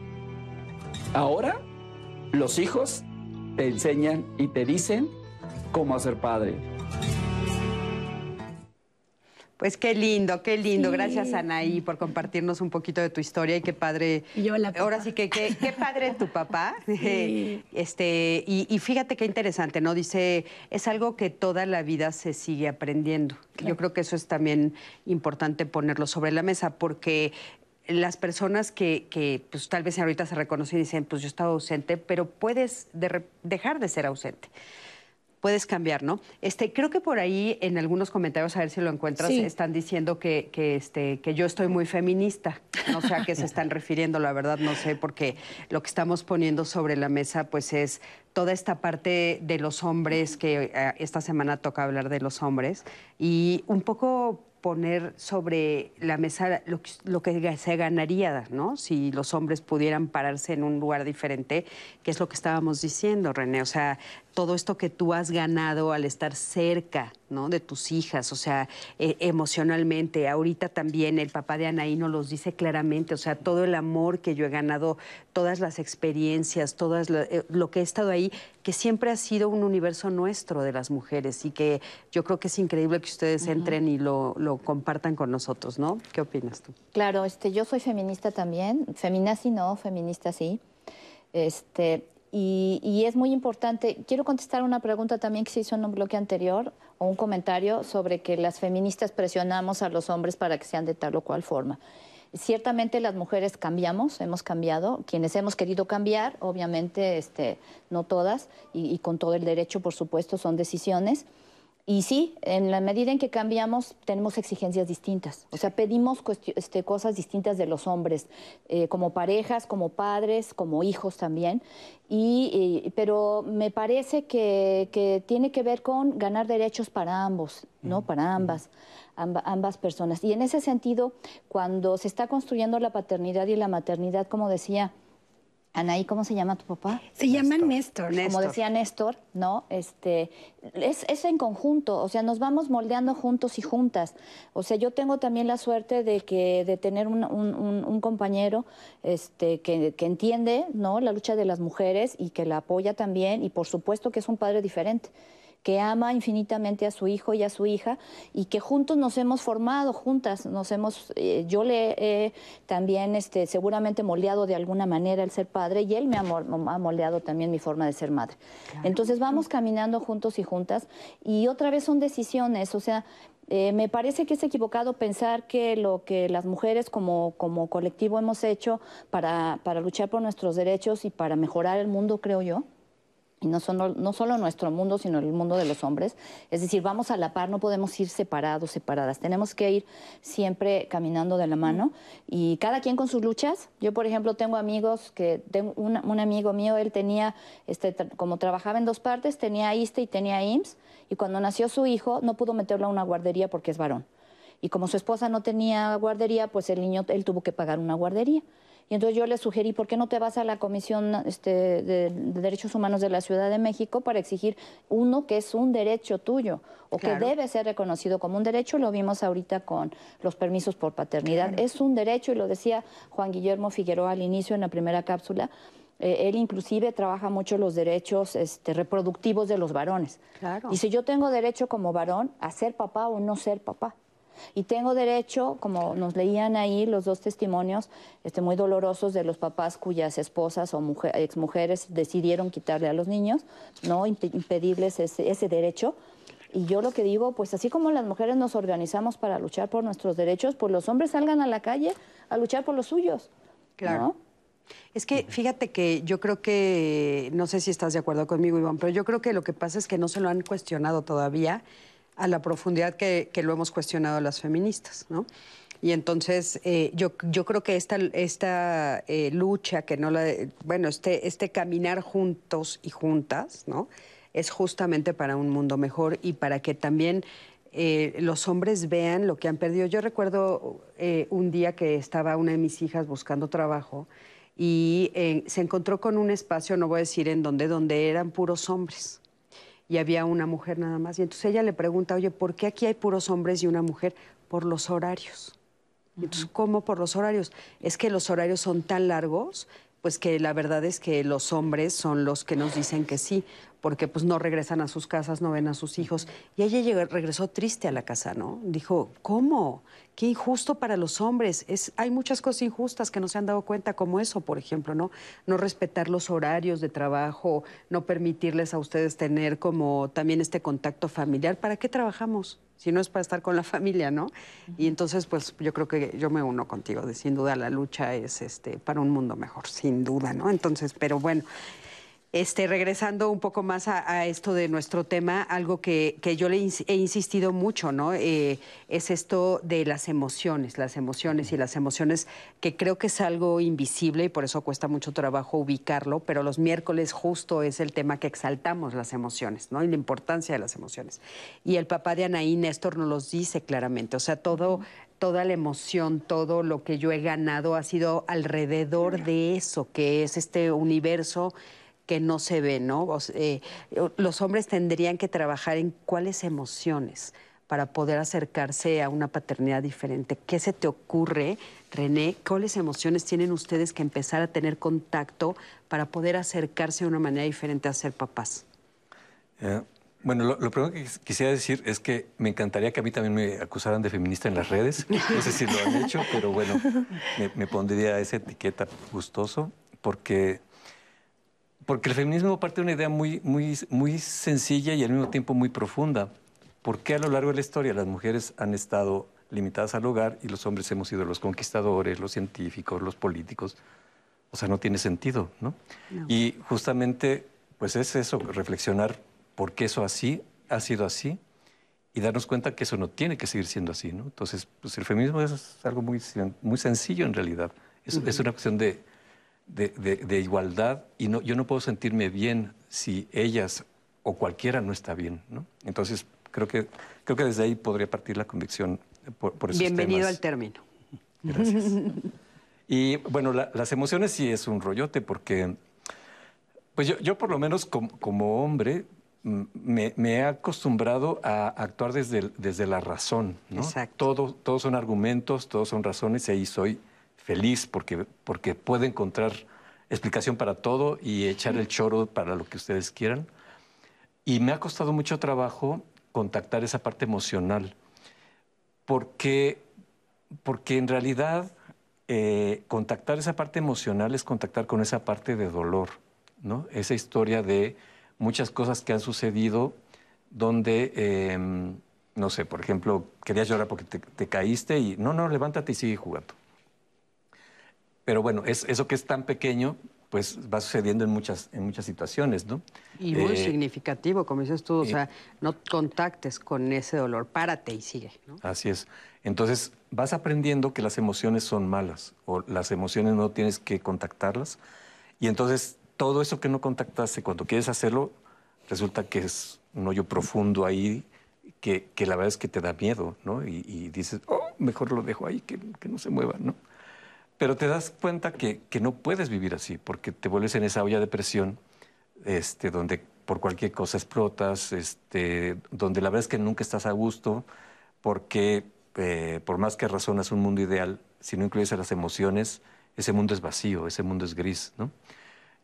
Ahora los hijos te enseñan y te dicen cómo ser padre. Pues qué lindo, qué lindo. Gracias, Anaí, por compartirnos un poquito de tu historia y qué padre. yo la Ahora sí que qué, padre tu papá. (laughs) (laughs) este, y, fíjate qué interesante, ¿no? Dice, es algo que toda la vida se sigue aprendiendo. Yo creo que eso es también importante ponerlo sobre la mesa, porque las personas que, que pues, tal vez ahorita se reconocen y dicen, pues yo estaba ausente, pero puedes dejar de ser ausente puedes cambiar, ¿no? Este, creo que por ahí en algunos comentarios, a ver si lo encuentras, están diciendo que, que, este, que yo estoy muy feminista. No sé a qué se están (laughs) refiriendo, la verdad no sé, porque lo que estamos poniendo sobre la mesa pues es toda esta parte de los hombres, que eh, esta semana toca hablar de los hombres, y un poco poner sobre la mesa lo, que se ganaría, ¿no? Si los hombres pudieran pararse en un lugar diferente, que es lo que estábamos diciendo, René. O sea, todo esto que tú has ganado al estar cerca, ¿no? De tus hijas, o sea, e, emocionalmente. Ahorita también el papá de Anaí nos los dice claramente, o sea, todo el amor que yo he ganado, todas las experiencias, todas lo, eh, lo que he estado ahí, que siempre ha sido un universo nuestro de las mujeres y que yo creo que es increíble que ustedes entren y lo, lo compartan con nosotros, ¿no? ¿Qué opinas tú? Claro, este, yo soy feminista también, feminazi no, feminista sí. Este, y, es muy importante. Quiero contestar una pregunta también que se hizo en un bloque anterior o un comentario sobre que las feministas presionamos a los hombres para que sean de tal o cual forma. Ciertamente las mujeres cambiamos, hemos cambiado, quienes hemos querido cambiar, obviamente este, no todas, y con todo el derecho, por supuesto, son decisiones. Y sí, en la medida en que cambiamos, tenemos exigencias distintas. O sea, pedimos este, cosas distintas de los hombres, eh, como parejas, como padres, como hijos también. Y, y pero me parece que, que, tiene que ver con ganar derechos para ambos, ¿no? Para ambas, amba, ambas personas. Y en ese sentido, cuando se está construyendo la paternidad y la maternidad, como decía, Anaí, ¿cómo se llama tu papá? Se llama Néstor. Néstor. Como decía Néstor, ¿no? Este, es, es, en conjunto, o sea, nos vamos moldeando juntos y juntas. O sea, yo tengo también la suerte de que de tener un, un, un compañero este, que, que, entiende, ¿no? La lucha de las mujeres y que la apoya también, y por supuesto que es un padre diferente que ama infinitamente a su hijo y a su hija y que juntos nos hemos formado, juntas nos hemos, eh, yo le he también este, seguramente moldeado de alguna manera el ser padre y él me ha, ha moldeado también mi forma de ser madre. Claro. Entonces vamos caminando juntos y juntas y otra vez son decisiones, o sea, eh, me parece que es equivocado pensar que lo que las mujeres como, como colectivo hemos hecho para, para luchar por nuestros derechos y para mejorar el mundo, creo yo, y no solo, no solo nuestro mundo, sino el mundo de los hombres. Es decir, vamos a la par, no podemos ir separados, separadas. Tenemos que ir siempre caminando de la mano y cada quien con sus luchas. Yo, por ejemplo, tengo amigos que, tengo un, un amigo mío, él tenía, este, como trabajaba en dos partes, tenía ISTE y tenía IMSS, y cuando nació su hijo no pudo meterlo a una guardería porque es varón. Y como su esposa no tenía guardería, pues el niño, él tuvo que pagar una guardería. Y entonces yo le sugerí, ¿por qué no te vas a la Comisión este, de, de, Derechos Humanos de la Ciudad de México para exigir uno que es un derecho tuyo o claro. que debe ser reconocido como un derecho? Lo vimos ahorita con los permisos por paternidad. Claro. Es un derecho y lo decía Juan Guillermo Figueroa al inicio en la primera cápsula. Eh, él inclusive trabaja mucho los derechos este, reproductivos de los varones. Claro. Y si yo tengo derecho como varón a ser papá o no ser papá. Y tengo derecho, como nos leían ahí los dos testimonios este, muy dolorosos de los papás cuyas esposas o mujer, exmujeres decidieron quitarle a los niños, ¿no? impedirles ese, ese derecho. Y yo lo que digo, pues así como las mujeres nos organizamos para luchar por nuestros derechos, pues los hombres salgan a la calle a luchar por los suyos. Claro. ¿no? Es que fíjate que yo creo que, no sé si estás de acuerdo conmigo, Iván, pero yo creo que lo que pasa es que no se lo han cuestionado todavía a la profundidad que, lo hemos cuestionado las feministas, ¿no? Y entonces eh, yo, yo creo que esta, esta eh, lucha, que no la, bueno, este, este caminar juntos y juntas, ¿no? Es justamente para un mundo mejor y para que también eh, los hombres vean lo que han perdido. Yo recuerdo eh, un día que estaba una de mis hijas buscando trabajo y eh, se encontró con un espacio, no voy a decir en dónde, donde eran puros hombres y había una mujer nada más. Y entonces ella le pregunta, oye, ¿por qué aquí hay puros hombres y una mujer? Por los horarios. Uh -huh. Entonces, ¿cómo por los horarios? Es que los horarios son tan largos, pues que la verdad es que los hombres son los que nos dicen que sí, porque pues no regresan a sus casas, no ven a sus hijos. Y ella llegó, regresó triste a la casa, ¿no? Dijo, ¿cómo? Qué injusto para los hombres. Es, hay muchas cosas injustas que no se han dado cuenta, como eso, por ejemplo, ¿no? No respetar los horarios de trabajo, no permitirles a ustedes tener como también este contacto familiar. ¿Para qué trabajamos? Si no es para estar con la (laughs) familia, ¿no? Y entonces, pues yo creo que yo me uno contigo, de sin duda la lucha es este, para un mundo mejor, sin duda, ¿no? Entonces, pero bueno. Este, regresando un poco más a, a esto de nuestro tema, algo que, que yo le he insistido mucho, ¿no? Eh, es esto de las emociones, las emociones y las emociones, que creo que es algo invisible y por eso cuesta mucho trabajo ubicarlo, pero los miércoles justo es el tema que exaltamos las emociones, ¿no? Y la importancia de las emociones. Y el papá de Anaí, Néstor, nos los dice claramente, o sea, todo toda la emoción, todo lo que yo he ganado ha sido alrededor de eso, que es este universo que no se ve, ¿no? Eh, los hombres tendrían que trabajar en cuáles emociones para poder acercarse a una paternidad diferente. ¿Qué se te ocurre, René? ¿Cuáles emociones tienen ustedes que empezar a tener contacto para poder acercarse de una manera diferente a ser papás? Eh, bueno, lo, primero que quisiera decir es que me encantaría que a mí también me acusaran de feminista en las redes. No sé si lo han hecho, pero bueno, me, me pondría esa etiqueta gustoso porque porque el feminismo parte de una idea muy, muy, muy sencilla y al mismo tiempo muy profunda. ¿Por qué a lo largo de la historia las mujeres han estado limitadas al hogar y los hombres hemos sido los conquistadores, los científicos, los políticos? O sea, no tiene sentido, ¿no? Y justamente, pues es eso, reflexionar por qué eso así ha sido así y darnos cuenta que eso no tiene que seguir siendo así, ¿no? Entonces, pues el feminismo es algo muy, muy sencillo en realidad. Es, es una cuestión de, de, de, igualdad y no, yo no puedo sentirme bien si ellas o cualquiera no está bien, ¿no? Entonces, Creo que, creo que desde ahí podría partir la convicción por, por esos Bienvenido al término. Gracias. (laughs) Y bueno, las emociones sí es un rollote porque, pues yo, yo por lo menos como, hombre mm, me, me, he acostumbrado a actuar desde, desde la razón. ¿no? Exacto. Todo, todos son argumentos, todos son razones y ahí soy feliz porque, porque puedo encontrar explicación para todo y echar el choro para lo que ustedes quieran. Y me ha costado mucho trabajo contactar esa parte emocional, porque, porque en realidad eh, contactar esa parte emocional es contactar con esa parte de dolor, ¿no? Esa historia de muchas cosas que han sucedido donde, em, no sé, por ejemplo, querías llorar porque te, caíste y no, no, levántate y sigue jugando. Pero bueno, es, eso que es tan pequeño pues va sucediendo en muchas, en muchas situaciones, ¿no? Y muy eh, significativo, como dices tú, o sea, no contactes con ese dolor, párate y sigue, ¿no? Así es. Entonces, vas aprendiendo que las emociones son malas, o las emociones no tienes que contactarlas, y entonces todo eso que no contactaste, cuando quieres hacerlo, resulta que es un hoyo profundo ahí, que, que la verdad es que te da miedo, ¿no? Y, dices, oh, mejor lo dejo ahí, que, que no se mueva, ¿no? Pero te das cuenta que, que, no puedes vivir así, porque te vuelves en esa olla de presión, este, donde por cualquier cosa explotas, este, donde la verdad es que nunca estás a gusto, porque eh, por más que razonas un mundo ideal, si no incluyes a las emociones, ese mundo es vacío, ese mundo es gris, ¿no?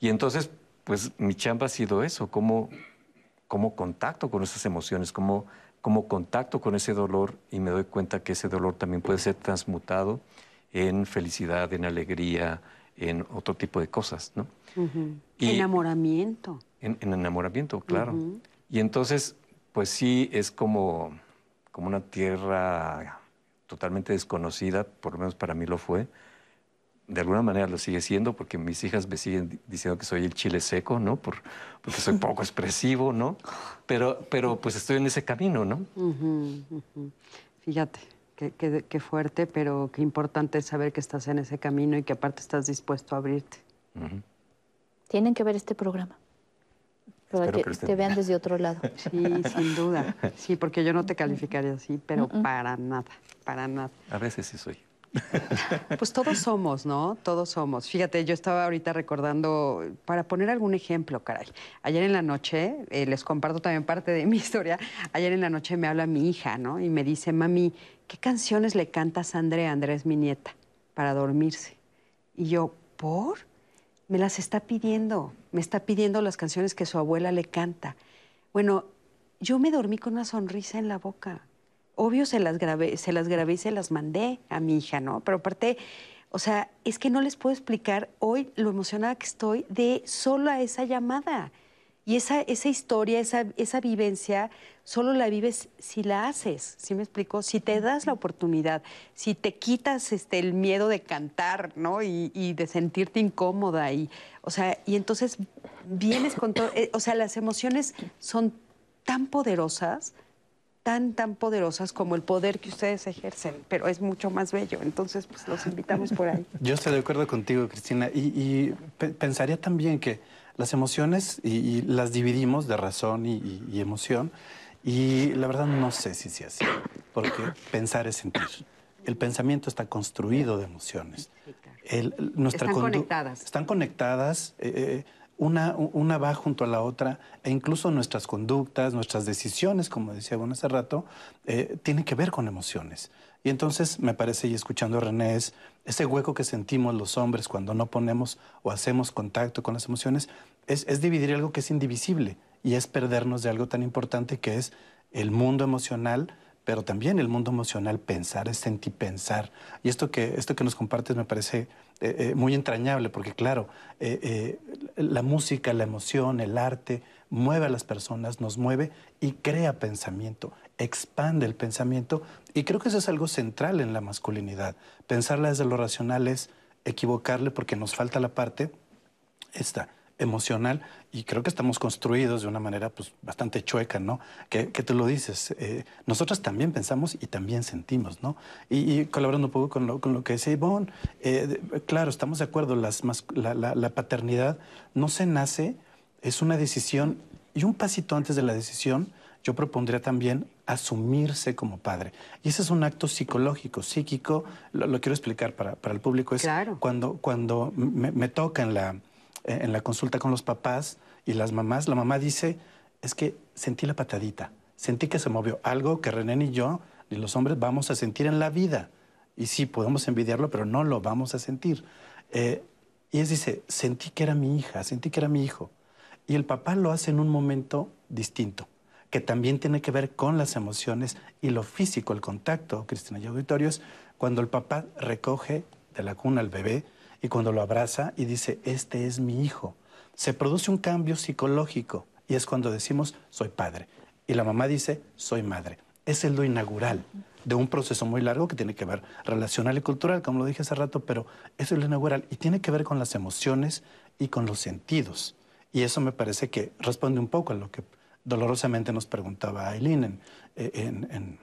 Y entonces, pues mi chamba ha sido eso, cómo, cómo contacto con esas emociones, cómo, cómo contacto con ese dolor y me doy cuenta que ese dolor también puede ser transmutado en felicidad, en alegría, en otro tipo de cosas, ¿no? enamoramiento. En, enamoramiento, claro. Y entonces, pues sí, es como, como una tierra totalmente desconocida, por lo menos para mí lo fue. De alguna manera lo sigue siendo, porque mis hijas me siguen diciendo que soy el chile seco, ¿no? Por, porque soy (laughs) poco expresivo, ¿no? Pero, pero pues estoy en ese camino, ¿no? Fíjate. Qué, fuerte, pero qué importante es saber que estás en ese camino y que aparte estás dispuesto a abrirte. Tienen que ver este programa. Para que, te vean desde otro lado. (laughs) Sí, sin duda. Sí, porque yo no te calificaría así, pero para nada, para nada. A veces sí soy. Pues todos somos, ¿no? Todos somos. Fíjate, yo estaba ahorita recordando, para poner algún ejemplo, caray. Ayer en la noche, eh, les comparto también parte de (laughs) mi historia, ayer en la noche me habla mi hija, ¿no? Y me dice, mami, ¿qué canciones le canta Sandra Andrés, mi nieta, para dormirse? Y yo, ¿por? Me las está pidiendo, me está pidiendo las canciones que su abuela le canta. Bueno, yo me dormí con una sonrisa en la boca obvio se las grabé, se las grabé y se las mandé a mi hija, ¿no? Pero aparte, o sea, es que no les puedo explicar hoy lo emocionada que estoy de solo a esa llamada. Y esa, esa historia, esa, esa vivencia, solo la vives si la haces, ¿sí me explico? Si te das la oportunidad, si te quitas este, el miedo de cantar, ¿no? Y, y de sentirte incómoda. Y, o sea, y entonces vienes con todo, eh, o sea, las emociones son tan poderosas tan, tan poderosas como el poder que ustedes ejercen, pero es mucho más bello. Entonces, pues los invitamos por ahí. Yo estoy de acuerdo contigo, Cristina, y, pensaría también que las emociones y, las dividimos de razón y, emoción, y la verdad no sé si sea así, porque pensar es sentir. El pensamiento está construido de emociones. están conectadas. Están conectadas. Eh, eh, una, una va junto a la otra e incluso nuestras conductas, nuestras decisiones, como decía bueno hace rato, eh, tienen que ver con emociones. Y entonces me parece, y escuchando a René, es ese hueco que sentimos los hombres cuando no ponemos o hacemos contacto con las emociones, es, es dividir algo que es indivisible y es perdernos de algo tan importante que es el mundo emocional, pero también el mundo emocional, pensar, es sentir pensar. Y esto que, esto que nos compartes me parece eh, eh, muy entrañable, porque claro, eh, la música, la emoción, el arte, mueve a las personas, nos mueve y crea pensamiento, expande el pensamiento. Y creo que eso es algo central en la masculinidad. Pensarla desde lo racional es equivocarle porque nos falta la parte esta emocional y creo que estamos construidos de una manera pues, bastante chueca, ¿no? Que, que tú lo dices, eh, nosotros también pensamos y también sentimos, ¿no? Y, colaborando un poco con lo, con lo que decía Ivonne, eh, claro, estamos de acuerdo, las, la, la, paternidad no se nace, es una decisión y un pasito antes de la decisión, yo propondría también asumirse como padre. Y ese es un acto psicológico, psíquico, lo, quiero explicar para, para, el público, es cuando, cuando me, me toca en la en la consulta con los papás y las mamás, la mamá dice, es que sentí la patadita, sentí que se movió algo que René ni yo, ni los hombres, vamos a sentir en la vida. Y sí, podemos envidiarlo, pero no lo vamos a sentir. Eh, y es dice, sentí que era mi hija, sentí que era mi hijo. Y el papá lo hace en un momento distinto, que también tiene que ver con las emociones y lo físico, el contacto, Cristina y auditorios, cuando el papá recoge de la cuna al bebé, y cuando lo abraza y dice, este es mi hijo, se produce un cambio psicológico y es cuando decimos, soy padre. Y la mamá dice, soy madre. Es el lo inaugural de un proceso muy largo que tiene que ver relacional y cultural, como lo dije hace rato, pero eso es lo inaugural y tiene que ver con las emociones y con los sentidos. Y eso me parece que responde un poco a lo que dolorosamente nos preguntaba Aileen en, en,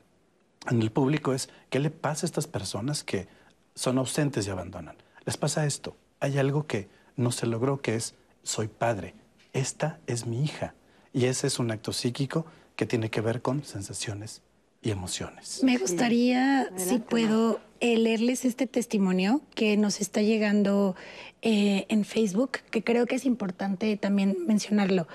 en el público, es qué le pasa a estas personas que son ausentes y abandonan les pasa esto. Hay algo que no se logró, que es, soy padre. Esta es mi hija. Y ese es un acto psíquico que tiene que ver con sensaciones y emociones. Me gustaría, si puedo, eh, leerles este testimonio que nos está llegando eh, en Facebook, que creo que es importante también mencionarlo.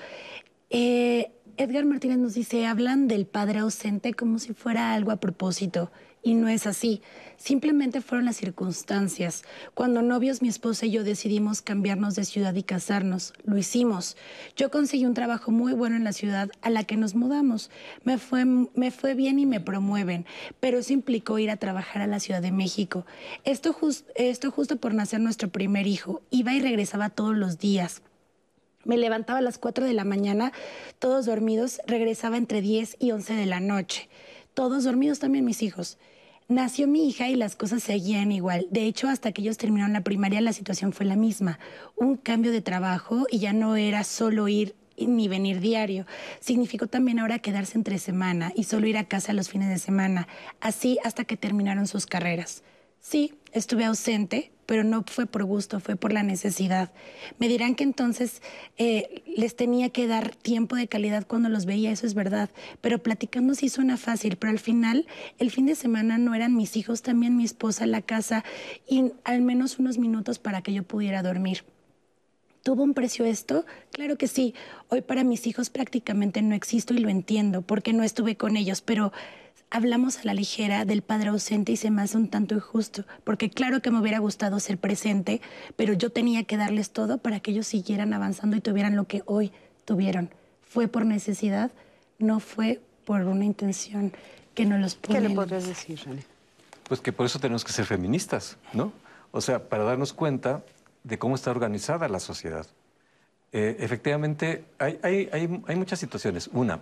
Eh, Edgar Martínez nos dice, hablan del padre ausente como si fuera algo a propósito, y no es así. Simplemente fueron las circunstancias. Cuando novios, mi esposa y yo decidimos cambiarnos de ciudad y casarnos. Lo hicimos. Yo conseguí un trabajo muy bueno en la ciudad a la que nos mudamos. Me fue, me fue bien y me promueven, pero eso implicó ir a trabajar a la Ciudad de México. Esto, esto justo por nacer nuestro primer hijo. Iba y regresaba todos los días. Me levantaba a las 4 de la mañana, todos dormidos, regresaba entre 10 y 11 de la noche. Todos dormidos también mis hijos. Nació mi hija y las cosas seguían igual. De hecho, hasta que ellos terminaron la primaria, la situación fue la misma. Un cambio de trabajo y ya no era solo ir ni venir diario. Significó también ahora quedarse entre semana y solo ir a casa los fines de semana. Así hasta que terminaron sus carreras. Sí, estuve ausente, pero no fue por gusto, fue por la necesidad. Me dirán que entonces eh, les tenía que dar tiempo de calidad cuando los veía, eso es verdad, pero platicando sí suena fácil, pero al final el fin de semana no eran mis hijos, también mi esposa, la casa y al menos unos minutos para que yo pudiera dormir. ¿Tuvo un precio esto? Claro que sí. Hoy para mis hijos prácticamente no existo y lo entiendo porque no estuve con ellos, pero hablamos a la ligera del padre ausente y se me hace un tanto injusto, porque claro que me hubiera gustado ser presente, pero yo tenía que darles todo para que ellos siguieran avanzando y tuvieran lo que hoy tuvieron. Fue por necesidad, no fue por una intención que no los ¿Qué le podrías decir, René? Pues que por eso tenemos que ser feministas, ¿no? O sea, para darnos cuenta de cómo está organizada la sociedad. Eh, efectivamente, hay, hay, hay, hay muchas situaciones. Una,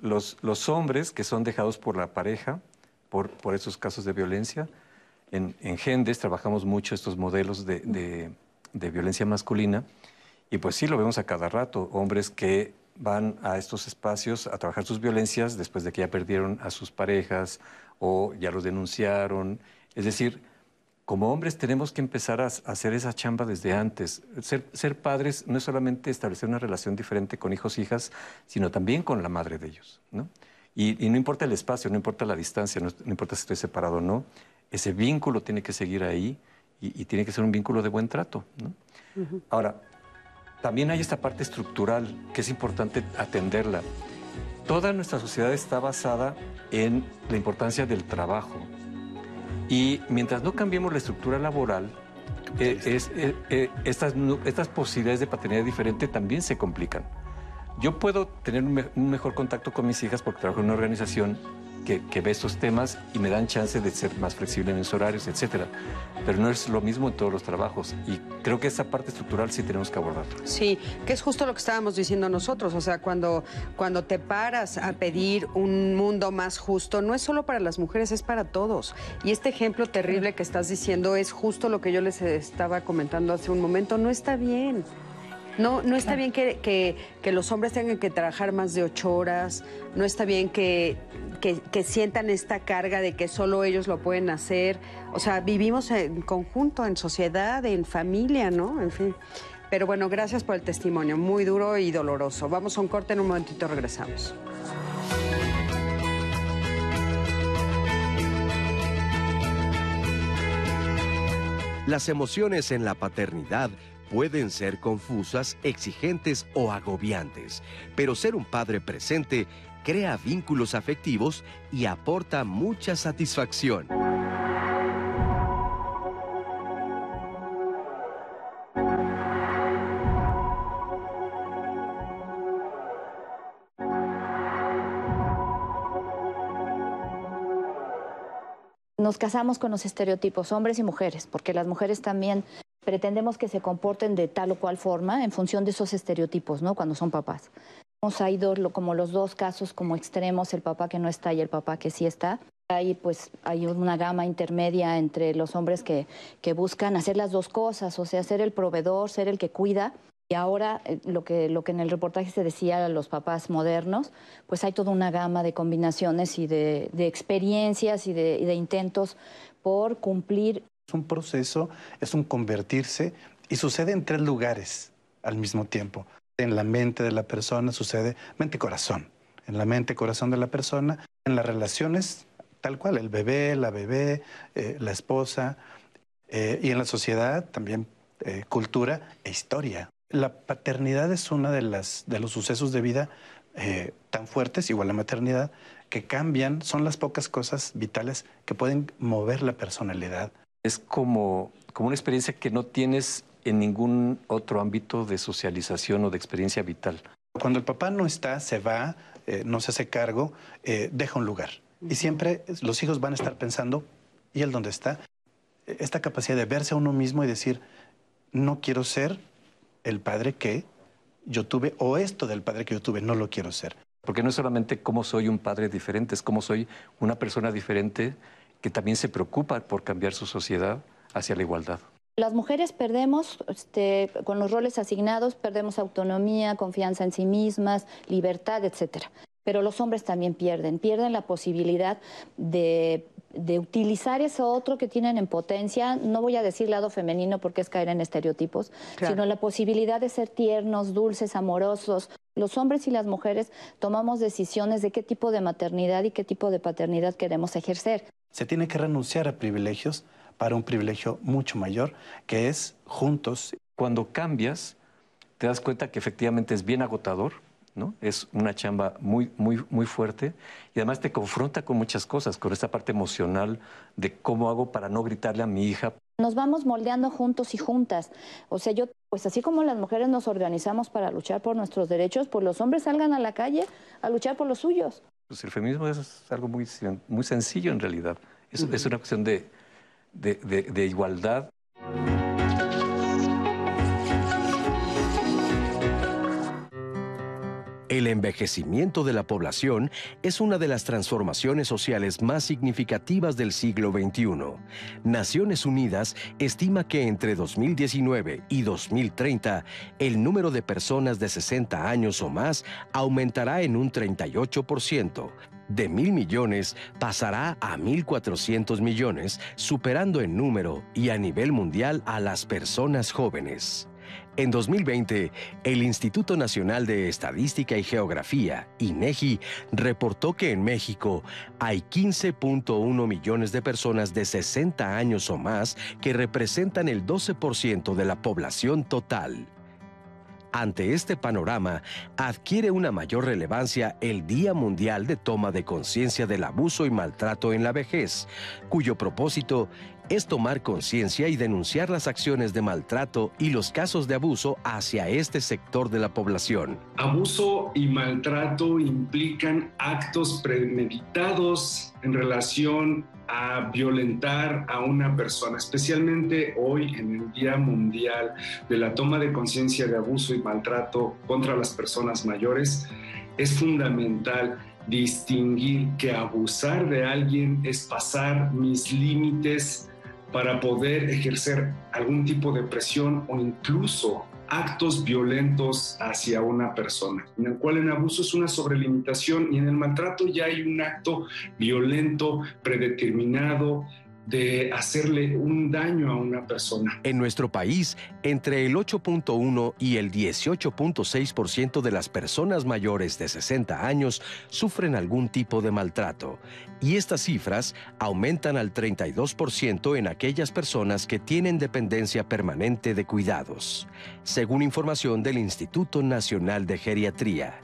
los, los hombres que son dejados por la pareja, por, por esos casos de violencia, en, en Gendes trabajamos mucho estos modelos de, de, de, violencia masculina y pues sí lo vemos a cada rato, hombres que van a estos espacios a trabajar sus violencias después de que ya perdieron a sus parejas o ya los denunciaron. Es decir, como hombres tenemos que empezar a hacer esa chamba desde antes. Ser, padres no es solamente establecer una relación diferente con hijos e hijas, sino también con la madre de ellos. ¿no? Y, no importa el espacio, no importa la distancia, no, importa si estoy separado o no, ese vínculo tiene que seguir ahí y, tiene que ser un vínculo de buen trato. ¿no? Ahora, también hay esta parte estructural que es importante atenderla. Toda nuestra sociedad está basada en la importancia del trabajo. Y mientras no cambiemos la estructura laboral, eh, eh, eh, estas, estas posibilidades de paternidad diferente también se complican. Yo puedo tener un, mejor contacto con mis hijas porque trabajo en una organización que, ve estos temas y me dan chance de ser más flexible en mis horarios, etcétera. Pero no es lo mismo en todos los trabajos y creo que esa parte estructural sí tenemos que abordar. Sí, que es justo lo que estábamos diciendo nosotros, o sea, cuando, cuando te paras a pedir un mundo más justo, no es solo para las mujeres, es para todos. Y este ejemplo terrible que estás diciendo es justo lo que yo les estaba comentando hace un momento, no está bien. No, no está bien que, que, los hombres tengan que trabajar más de ocho horas, no está bien que, que, sientan esta carga de que solo ellos lo pueden hacer. O sea, vivimos en conjunto, en sociedad, en familia, ¿no? En fin. Pero bueno, gracias por el testimonio, muy duro y doloroso. Vamos a un corte, en un momentito regresamos. Las emociones en la paternidad pueden ser confusas, exigentes o agobiantes, pero ser un padre presente crea vínculos afectivos y aporta mucha satisfacción. Nos casamos con los estereotipos, hombres y mujeres, porque las mujeres también pretendemos que se comporten de tal o cual forma en función de esos estereotipos, ¿no? Cuando son papás. Hay dos, como los dos casos como extremos, el papá que no está y el papá que sí está. Ahí pues hay una gama intermedia entre los hombres que, que buscan hacer las dos cosas, o sea, ser el proveedor, ser el que cuida. Y ahora eh, lo que, lo que en el reportaje se decía a los papás modernos, pues hay toda una gama de combinaciones y de, experiencias y de intentos por cumplir es un proceso, es un convertirse y sucede en tres lugares al mismo tiempo. En la mente de la persona sucede mente-corazón. En la mente-corazón de la persona, en las relaciones tal cual, el bebé, la bebé, eh, la esposa, eh, y en la sociedad también eh, cultura e historia. La paternidad es uno de, de los sucesos de vida tan fuertes, igual la maternidad, que cambian, son las pocas cosas vitales que pueden mover la personalidad es como, como una experiencia que no tienes en ningún otro ámbito de socialización o de experiencia vital. Cuando el papá no está, se va, eh, no se hace cargo, eh, deja un lugar. Y siempre los hijos van a estar pensando, ¿y él dónde está? Esta capacidad de verse a uno mismo y decir, no quiero ser el padre que yo tuve, o esto del padre que yo tuve, no lo quiero ser. Porque no es solamente cómo soy un padre diferente, es cómo soy una persona diferente que también se preocupa por cambiar su sociedad hacia la igualdad. Las mujeres perdemos, este, con los roles asignados, perdemos autonomía, confianza en sí mismas, libertad, etcétera. Pero los hombres también pierden, pierden la posibilidad de, utilizar eso otro que tienen en potencia, no voy a decir lado femenino porque es caer en estereotipos, sino la posibilidad de ser tiernos, dulces, amorosos. Los hombres y las mujeres tomamos decisiones de qué tipo de maternidad y qué tipo de paternidad queremos ejercer se tiene que renunciar a privilegios para un privilegio mucho mayor, que es juntos. Cuando cambias, te das cuenta que efectivamente es bien agotador, ¿no? Es una chamba muy, muy, muy fuerte y además te confronta con muchas cosas, con esta parte emocional de cómo hago para no gritarle a mi hija. Nos vamos moldeando juntos y juntas. O sea, yo, pues así como las mujeres nos organizamos para luchar por nuestros derechos, pues los hombres salgan a la calle a luchar por los suyos. Pues el feminismo es algo muy, muy sencillo en realidad. Es, es una cuestión de, de, de igualdad. El envejecimiento de la población es una de las transformaciones sociales más significativas del siglo XXI. Naciones Unidas estima que entre 2019 y 2030 el número de personas de 60 años o más aumentará en un 38%. De mil millones pasará a 1.400 millones, superando en número y a nivel mundial a las personas jóvenes. En 2020, el Instituto Nacional de Estadística y Geografía, INEGI, reportó que en México hay 15.1 millones de personas de 60 años o más que representan el 12% de la población total. Ante este panorama, adquiere una mayor relevancia el Día Mundial de Toma de Conciencia del Abuso y Maltrato en la Vejez, cuyo propósito es tomar conciencia y denunciar las acciones de maltrato y los casos de abuso hacia este sector de la población. Abuso y maltrato implican actos premeditados en relación a violentar a una persona, especialmente hoy en el Día Mundial de la Toma de Conciencia de Abuso y Maltrato contra las Personas Mayores, es fundamental distinguir que abusar de alguien es pasar mis límites para poder ejercer algún tipo de presión o incluso actos violentos hacia una persona, en el cual en abuso es una sobrelimitación y en el maltrato ya hay un acto violento, predeterminado, de hacerle un daño a una persona. En nuestro país, entre el 8.1 y el 18.6% de las personas mayores de 60 años sufren algún tipo de maltrato, y estas cifras aumentan al 32% en aquellas personas que tienen dependencia permanente de cuidados, según información del Instituto Nacional de Geriatría.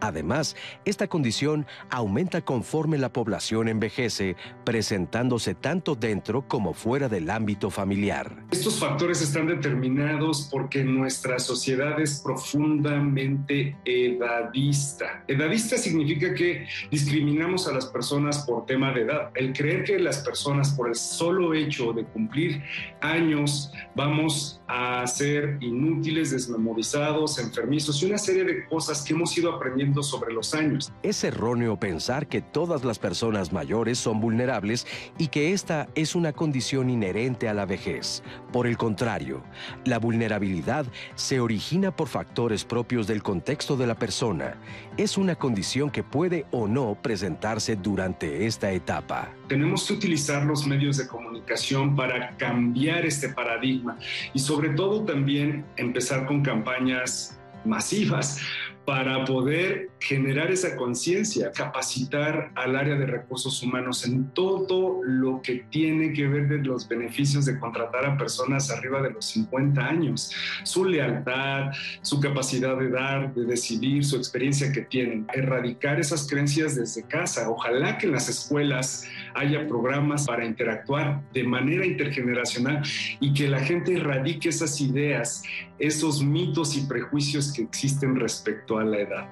Además, esta condición aumenta conforme la población envejece, presentándose tanto dentro como fuera del ámbito familiar. Estos factores están determinados porque nuestra sociedad es profundamente edadista. Edadista significa que discriminamos a las personas por tema de edad. El creer que las personas por el solo hecho de cumplir años vamos a ser inútiles, desmemorizados, enfermizos y una serie de cosas que hemos ido aprendiendo sobre los años. Es erróneo pensar que todas las personas mayores son vulnerables y que esta es una condición inherente a la vejez. Por el contrario, la vulnerabilidad se origina por factores propios del contexto de la persona. Es una condición que puede o no presentarse durante esta etapa. Tenemos que utilizar los medios de comunicación para cambiar este paradigma y sobre todo también empezar con campañas masivas para poder generar esa conciencia, capacitar al área de recursos humanos en todo lo que tiene que ver de los beneficios de contratar a personas arriba de los 50 años, su lealtad, su capacidad de dar, de decidir, su experiencia que tienen, erradicar esas creencias desde casa. Ojalá que en las escuelas haya programas para interactuar de manera intergeneracional y que la gente erradique esas ideas, esos mitos y prejuicios que existen respecto a la edad.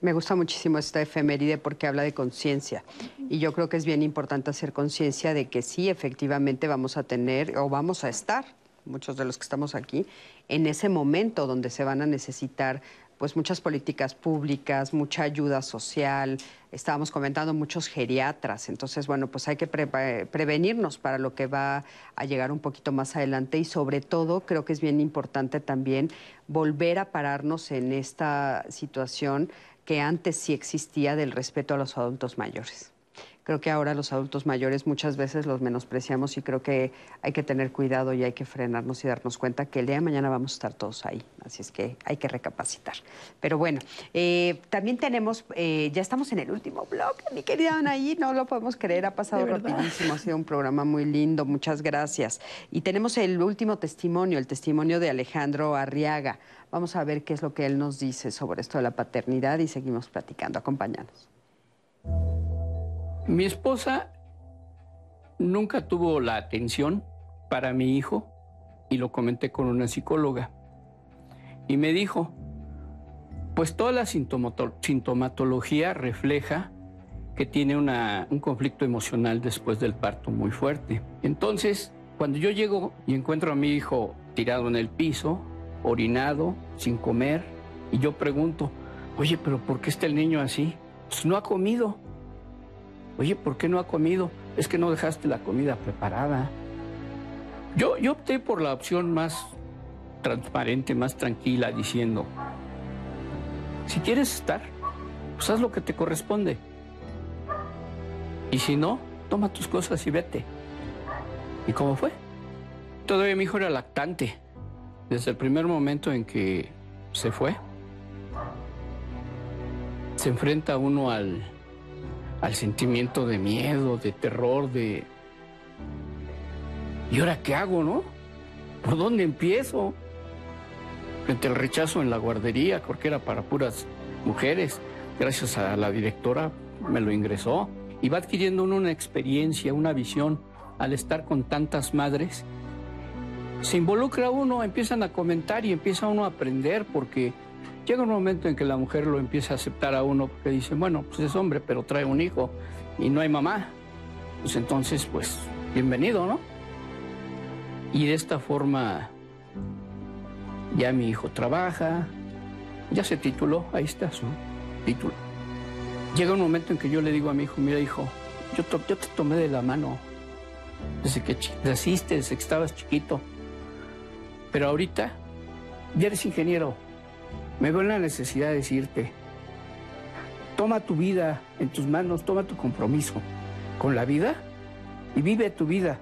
Me gusta muchísimo esta efeméride porque habla de conciencia y yo creo que es bien importante hacer conciencia de que sí, efectivamente vamos a tener o vamos a estar, muchos de los que estamos aquí, en ese momento donde se van a necesitar pues muchas políticas públicas, mucha ayuda social, estábamos comentando muchos geriatras, entonces bueno, pues hay que prevenirnos para lo que va a llegar un poquito más adelante y sobre todo creo que es bien importante también volver a pararnos en esta situación que antes sí existía del respeto a los adultos mayores. Creo que ahora los adultos mayores muchas veces los menospreciamos y creo que hay que tener cuidado y hay que frenarnos y darnos cuenta que el día de mañana vamos a estar todos ahí. Así es que hay que recapacitar. Pero bueno, eh, también tenemos, eh, ya estamos en el último blog, mi querida Anaí, no lo podemos creer, ha pasado rapidísimo, ha sido un programa muy lindo, muchas gracias. Y tenemos el último testimonio, el testimonio de Alejandro Arriaga. Vamos a ver qué es lo que él nos dice sobre esto de la paternidad y seguimos platicando. Acompáñanos. Mi esposa nunca tuvo la atención para mi hijo y lo comenté con una psicóloga. Y me dijo, pues toda la sintomatología refleja que tiene un conflicto emocional después del parto muy fuerte. Entonces, cuando yo llego y encuentro a mi hijo tirado en el piso, orinado, sin comer, y yo pregunto, oye, pero ¿por qué está el niño así? Pues no ha comido. Oye, ¿por qué no ha comido? Es que no dejaste la comida preparada. Yo, yo opté por la opción más transparente, más tranquila, diciendo, si quieres estar, pues haz lo que te corresponde. Y si no, toma tus cosas y vete. ¿Y cómo fue? Todavía mi hijo era lactante. Desde el primer momento en que se fue, se enfrenta uno al, al sentimiento de miedo, de terror, de... ¿Y ahora qué hago, no? ¿por dónde empiezo? Frente al rechazo en la guardería, porque era para puras mujeres, gracias a la directora me lo ingresó. Y va adquiriendo una experiencia, una visión al estar con tantas madres. Se involucra uno, empiezan a comentar y empieza uno a aprender porque llega un momento en que la mujer lo empieza a aceptar a uno porque dice, bueno, pues es hombre, pero trae un hijo y no hay mamá. Pues entonces, pues, bienvenido, ¿no? Y de esta forma ya mi hijo trabaja, ya se tituló, ahí está su título. Llega un momento en que yo le digo a mi hijo, mira hijo, yo, te tomé de la mano desde que naciste, desde que estabas chiquito, pero ahorita ya eres ingeniero. Me veo en la necesidad de decirte, toma tu vida en tus manos, toma tu compromiso con la vida y vive tu vida.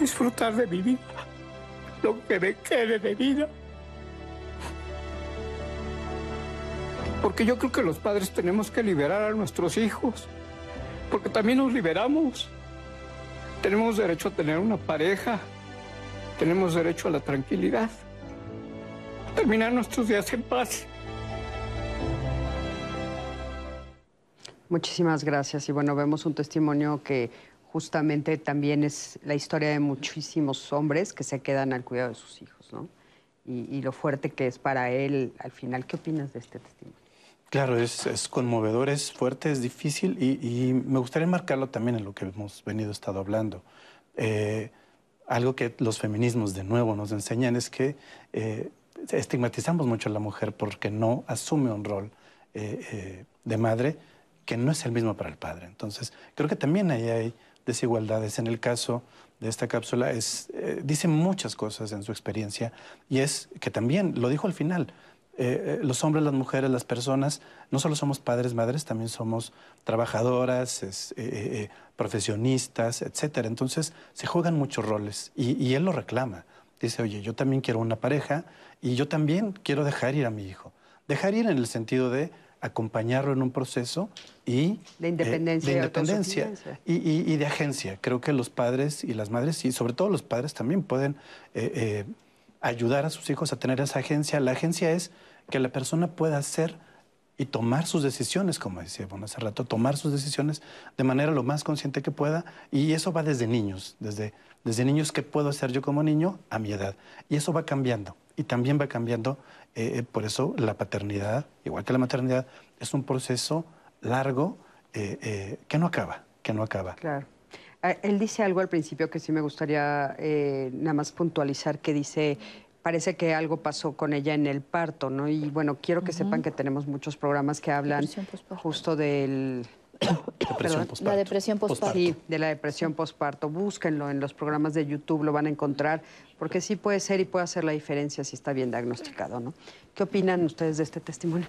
Disfrutar de mi vida, lo que me quede de vida. Porque yo creo que los padres tenemos que liberar a nuestros hijos, porque también nos liberamos. Tenemos derecho a tener una pareja, tenemos derecho a la tranquilidad, terminar nuestros días en paz. Muchísimas gracias. Y bueno, vemos un testimonio que justamente también es la historia de muchísimos hombres que se quedan al cuidado de sus hijos, ¿no? Y, lo fuerte que es para él al final. ¿Qué opinas de este testimonio? Claro, es, conmovedor, es fuerte, es difícil y, me gustaría marcarlo también en lo que hemos venido estado hablando. Eh, algo que los feminismos de nuevo nos enseñan es que eh, estigmatizamos mucho a la mujer porque no asume un rol eh, de madre que no es el mismo para el padre. Entonces, creo que también ahí hay desigualdades. En el caso de esta cápsula, es, eh, dice muchas cosas en su experiencia y es que también, lo dijo al final, eh, eh, los hombres, las mujeres, las personas, no solo somos padres, madres, también somos trabajadoras, profesionistas, etc. Entonces, se juegan muchos roles y, y él lo reclama. Dice, oye, yo también quiero una pareja y yo también quiero dejar ir a mi hijo. Dejar ir en el sentido de acompañarlo en un proceso y de independencia, de independencia y, de agencia. Creo que los padres y las madres, y sobre todo los padres también pueden eh, eh, ayudar a sus hijos a tener esa agencia. La agencia es que la persona pueda hacer y tomar sus decisiones, como decía hace rato, tomar sus decisiones de manera lo más consciente que pueda. Y eso va desde niños, desde, desde niños que puedo hacer yo como niño a mi edad. Y eso va cambiando. Y también va cambiando eh, por eso la paternidad, igual que la maternidad, es un proceso largo eh, eh, que no acaba, que no acaba. Claro. Ah, él dice algo al principio que sí me gustaría nada más puntualizar, que dice, parece que algo pasó con ella en el parto, ¿no? Y bueno, quiero que sepan que tenemos muchos programas que hablan justo del (coughs) la depresión postparto. Sí, de la depresión postparto. Búsquenlo en los programas de YouTube, lo van a encontrar, porque sí puede ser y puede hacer la diferencia si está bien diagnosticado, ¿no? ¿Qué opinan ustedes de este testimonio?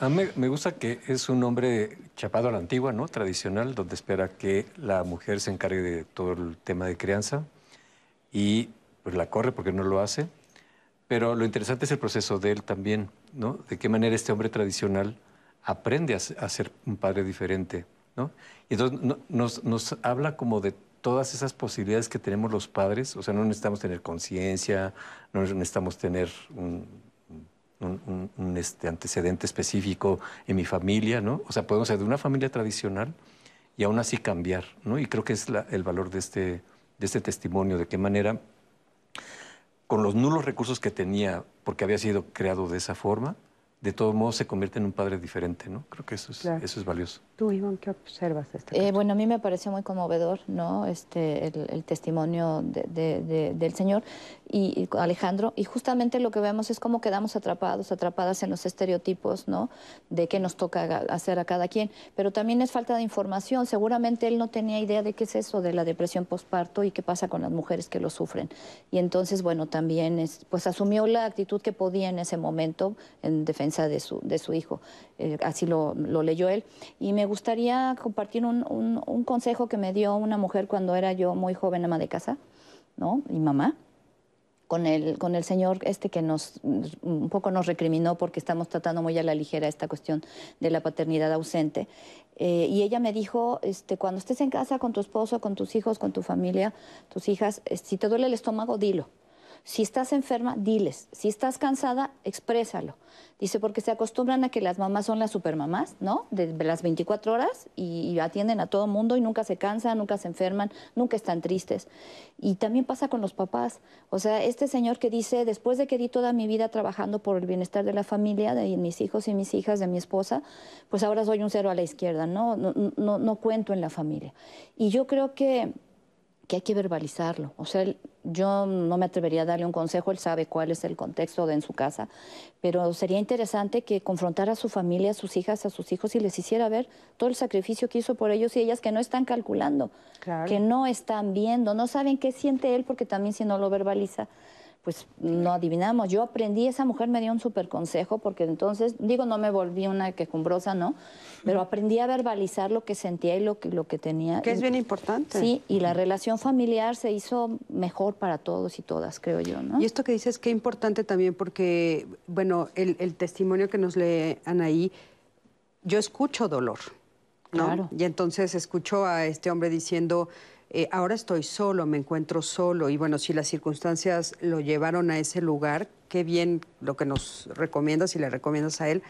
A mí me gusta que es un hombre chapado a la antigua, ¿no? Tradicional, donde espera que la mujer se encargue de todo el tema de crianza y pues la corre porque no lo hace. Pero lo interesante es el proceso de él también, ¿no? De qué manera este hombre tradicional aprende a, ser un padre diferente, ¿no? Y entonces nos, habla como de todas esas posibilidades que tenemos los padres, o sea, no necesitamos tener conciencia, no necesitamos tener un, este, antecedente específico en mi familia, ¿no? O sea, podemos ser de una familia tradicional y aún así cambiar, ¿no? Y creo que es el valor de este, de este testimonio, de qué manera, con los nulos recursos que tenía, porque había sido creado de esa forma, de todos modos se convierte en un padre diferente, ¿no? Creo que eso es, eso es valioso. Tú, Iván, ¿qué observas de este eh, Bueno, a mí me pareció muy conmovedor, ¿no? Este, el, testimonio del Señor y, Alejandro, y justamente lo que vemos es cómo quedamos atrapados, atrapadas en los estereotipos, ¿no? De qué nos toca hacer a cada quien, pero también es falta de información. Seguramente él no tenía idea de qué es eso de la depresión postparto y qué pasa con las mujeres que lo sufren. Y entonces, bueno, también es, pues asumió la actitud que podía en ese momento en defensa de su, de su hijo. Eh, así lo, lo, leyó él. Y me gustaría compartir un, consejo que me dio una mujer cuando era yo muy joven ama de casa, ¿no? Y mamá con el, con el señor este que nos un poco nos recriminó porque estamos tratando muy a la ligera esta cuestión de la paternidad ausente. Eh, y ella me dijo, este, cuando estés en casa con tu esposo, con tus hijos, con tu familia, tus hijas, eh, si te duele el estómago, dilo. Si estás enferma, diles. Si estás cansada, exprésalo. Dice, porque se acostumbran a que las mamás son las supermamás, ¿no? De las 24 horas y, atienden a todo mundo y nunca se cansan, nunca se enferman, nunca están tristes. Y también pasa con los papás. O sea, este señor que dice, después de que di toda mi vida trabajando por el bienestar de la familia, de mis hijos y mis hijas, de mi esposa, pues ahora soy un cero a la izquierda, ¿no? No, no, no cuento en la familia. Y yo creo que que hay que verbalizarlo. O sea, yo no me atrevería a darle un consejo, él sabe cuál es el contexto de en su casa, pero sería interesante que confrontara a su familia, a sus hijas, a sus hijos y les hiciera ver todo el sacrificio que hizo por ellos y ellas que no están calculando, que no están viendo, no saben qué siente él porque también si no lo verbaliza, pues no adivinamos. Yo aprendí, esa mujer me dio un súper consejo, porque entonces, digo, no me volví una quejumbrosa, ¿no? Pero aprendí a verbalizar lo que sentía y lo que, lo que tenía. Que es bien importante. Sí, y la relación familiar se hizo mejor para todos y todas, creo yo, ¿no? Y esto que dices, qué importante también, porque, bueno, el, el testimonio que nos lee Anaí, yo escucho dolor, ¿no? Claro. Y entonces escucho a este hombre diciendo eh, ahora estoy solo, me encuentro solo y bueno, si las circunstancias lo llevaron a ese lugar, qué bien lo que nos recomiendas y le recomiendas a él,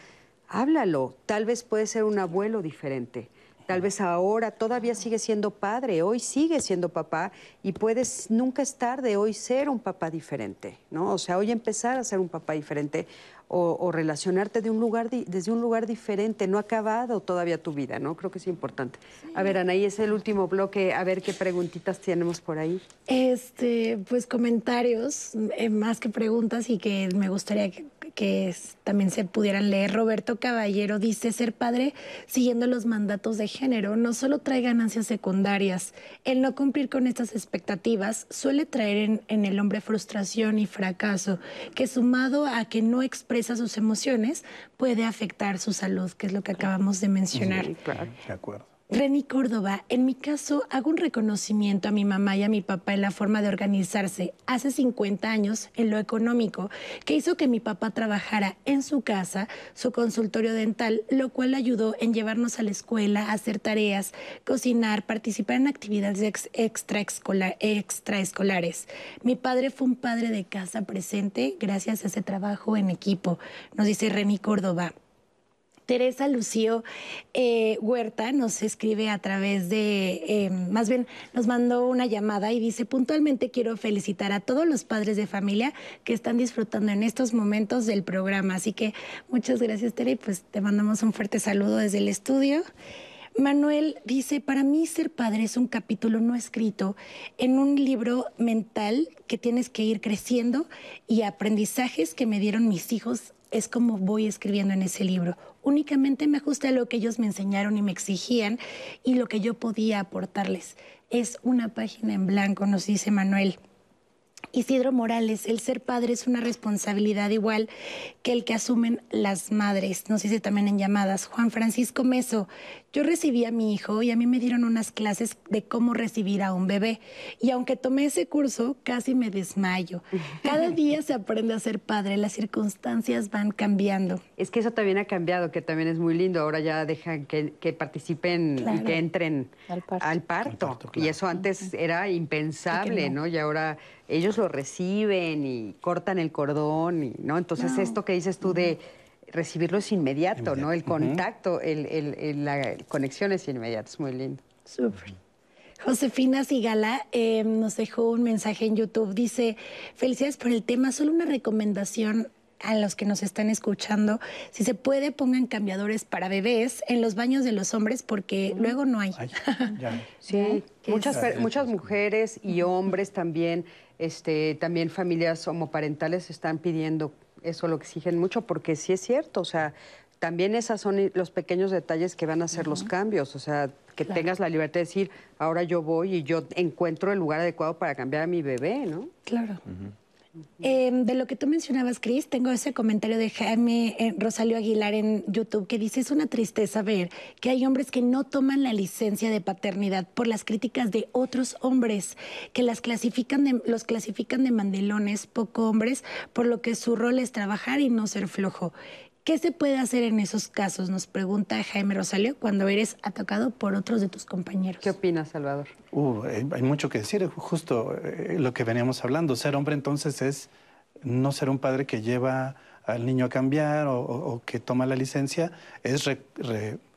háblalo, tal vez puede ser un abuelo diferente. Tal vez ahora todavía sigue siendo padre, hoy sigue siendo papá y puedes, nunca es tarde hoy ser un papá diferente, ¿no? O sea, hoy empezar a ser un papá diferente o, relacionarte de un lugar desde un lugar diferente, no ha acabado todavía tu vida, ¿no? Creo que es importante. A ver, Anaí, es el último bloque, a ver qué preguntitas tenemos por ahí. Este, pues comentarios, eh, más que preguntas y que me gustaría que, que también se pudieran leer. Roberto Caballero dice, ser padre siguiendo los mandatos de género no solo trae ganancias secundarias, el no cumplir con estas expectativas suele traer en, en el hombre frustración y fracaso, que sumado a que no expresa sus emociones puede afectar su salud, que es lo que acabamos de mencionar. Sí, claro. De acuerdo. Reni Córdoba, en mi caso hago un reconocimiento a mi mamá y a mi papá en la forma de organizarse hace 50 años en lo económico, que hizo que mi papá trabajara en su casa, su consultorio dental, lo cual ayudó en llevarnos a la escuela, hacer tareas, cocinar, participar en actividades extraescolares. Mi padre fue un padre de casa presente gracias a ese trabajo en equipo, nos dice Reni Córdoba. Teresa Lucio eh, Huerta nos escribe a través de, eh, más bien nos mandó una llamada y dice, puntualmente quiero felicitar a todos los padres de familia que están disfrutando en estos momentos del programa. Así que muchas gracias, Tere, y pues te mandamos un fuerte saludo desde el estudio. Manuel dice, para mí ser padre es un capítulo no escrito en un libro mental que tienes que ir creciendo y aprendizajes que me dieron mis hijos es como voy escribiendo en ese libro únicamente me ajusté a lo que ellos me enseñaron y me exigían y lo que yo podía aportarles. Es una página en blanco, nos dice Manuel. Isidro Morales, el ser padre es una responsabilidad igual que el que asumen las madres, nos dice también en llamadas. Juan Francisco Meso, yo recibí a mi hijo y a mí me dieron unas clases de cómo recibir a un bebé. Y aunque tomé ese curso, casi me desmayo. Cada (laughs) día se aprende a ser padre, las circunstancias van cambiando. Es que eso también ha cambiado, que también es muy lindo. Ahora ya dejan que, participen y que entren al parto. Y eso antes era impensable, ¿no? Y ahora ellos lo reciben y cortan el cordón, y, ¿no? Entonces esto que dices tú de recibirlo es inmediato, ¿no? El contacto, el, la conexión es inmediata, es muy lindo. Súper. Josefina Sigala em, nos dejó un mensaje en YouTube. Dice, felicidades por el tema, solo una recomendación a los que nos están escuchando, si se puede, pongan cambiadores para bebés en los baños de los hombres porque luego no hay. (laughs) sí, muchas, muchas mujeres y hombres también, este, también familias homoparentales están pidiendo eso lo exigen mucho porque sí es cierto, o sea, también esos son los pequeños detalles que van a hacer los cambios, o sea, que tengas la libertad de decir, ahora yo voy y yo encuentro el lugar adecuado para cambiar a mi bebé, ¿no? Claro. Em, de lo que tú mencionabas, Cris, tengo ese comentario de Jaime eh, Rosalio Aguilar en YouTube que dice, es una tristeza ver que hay hombres que no toman la licencia de paternidad por las críticas de otros hombres, que las clasifican de, los clasifican de mandelones, poco hombres, por lo que su rol es trabajar y no ser flojo. ¿Qué se puede hacer en esos casos? Nos pregunta Jaime Rosalio cuando eres atacado por otros de tus compañeros. ¿Qué opinas, Salvador? Uh, hay mucho que decir, justo eh, lo que veníamos hablando. Ser hombre entonces es no ser un padre que lleva al niño a cambiar o, que toma la licencia, es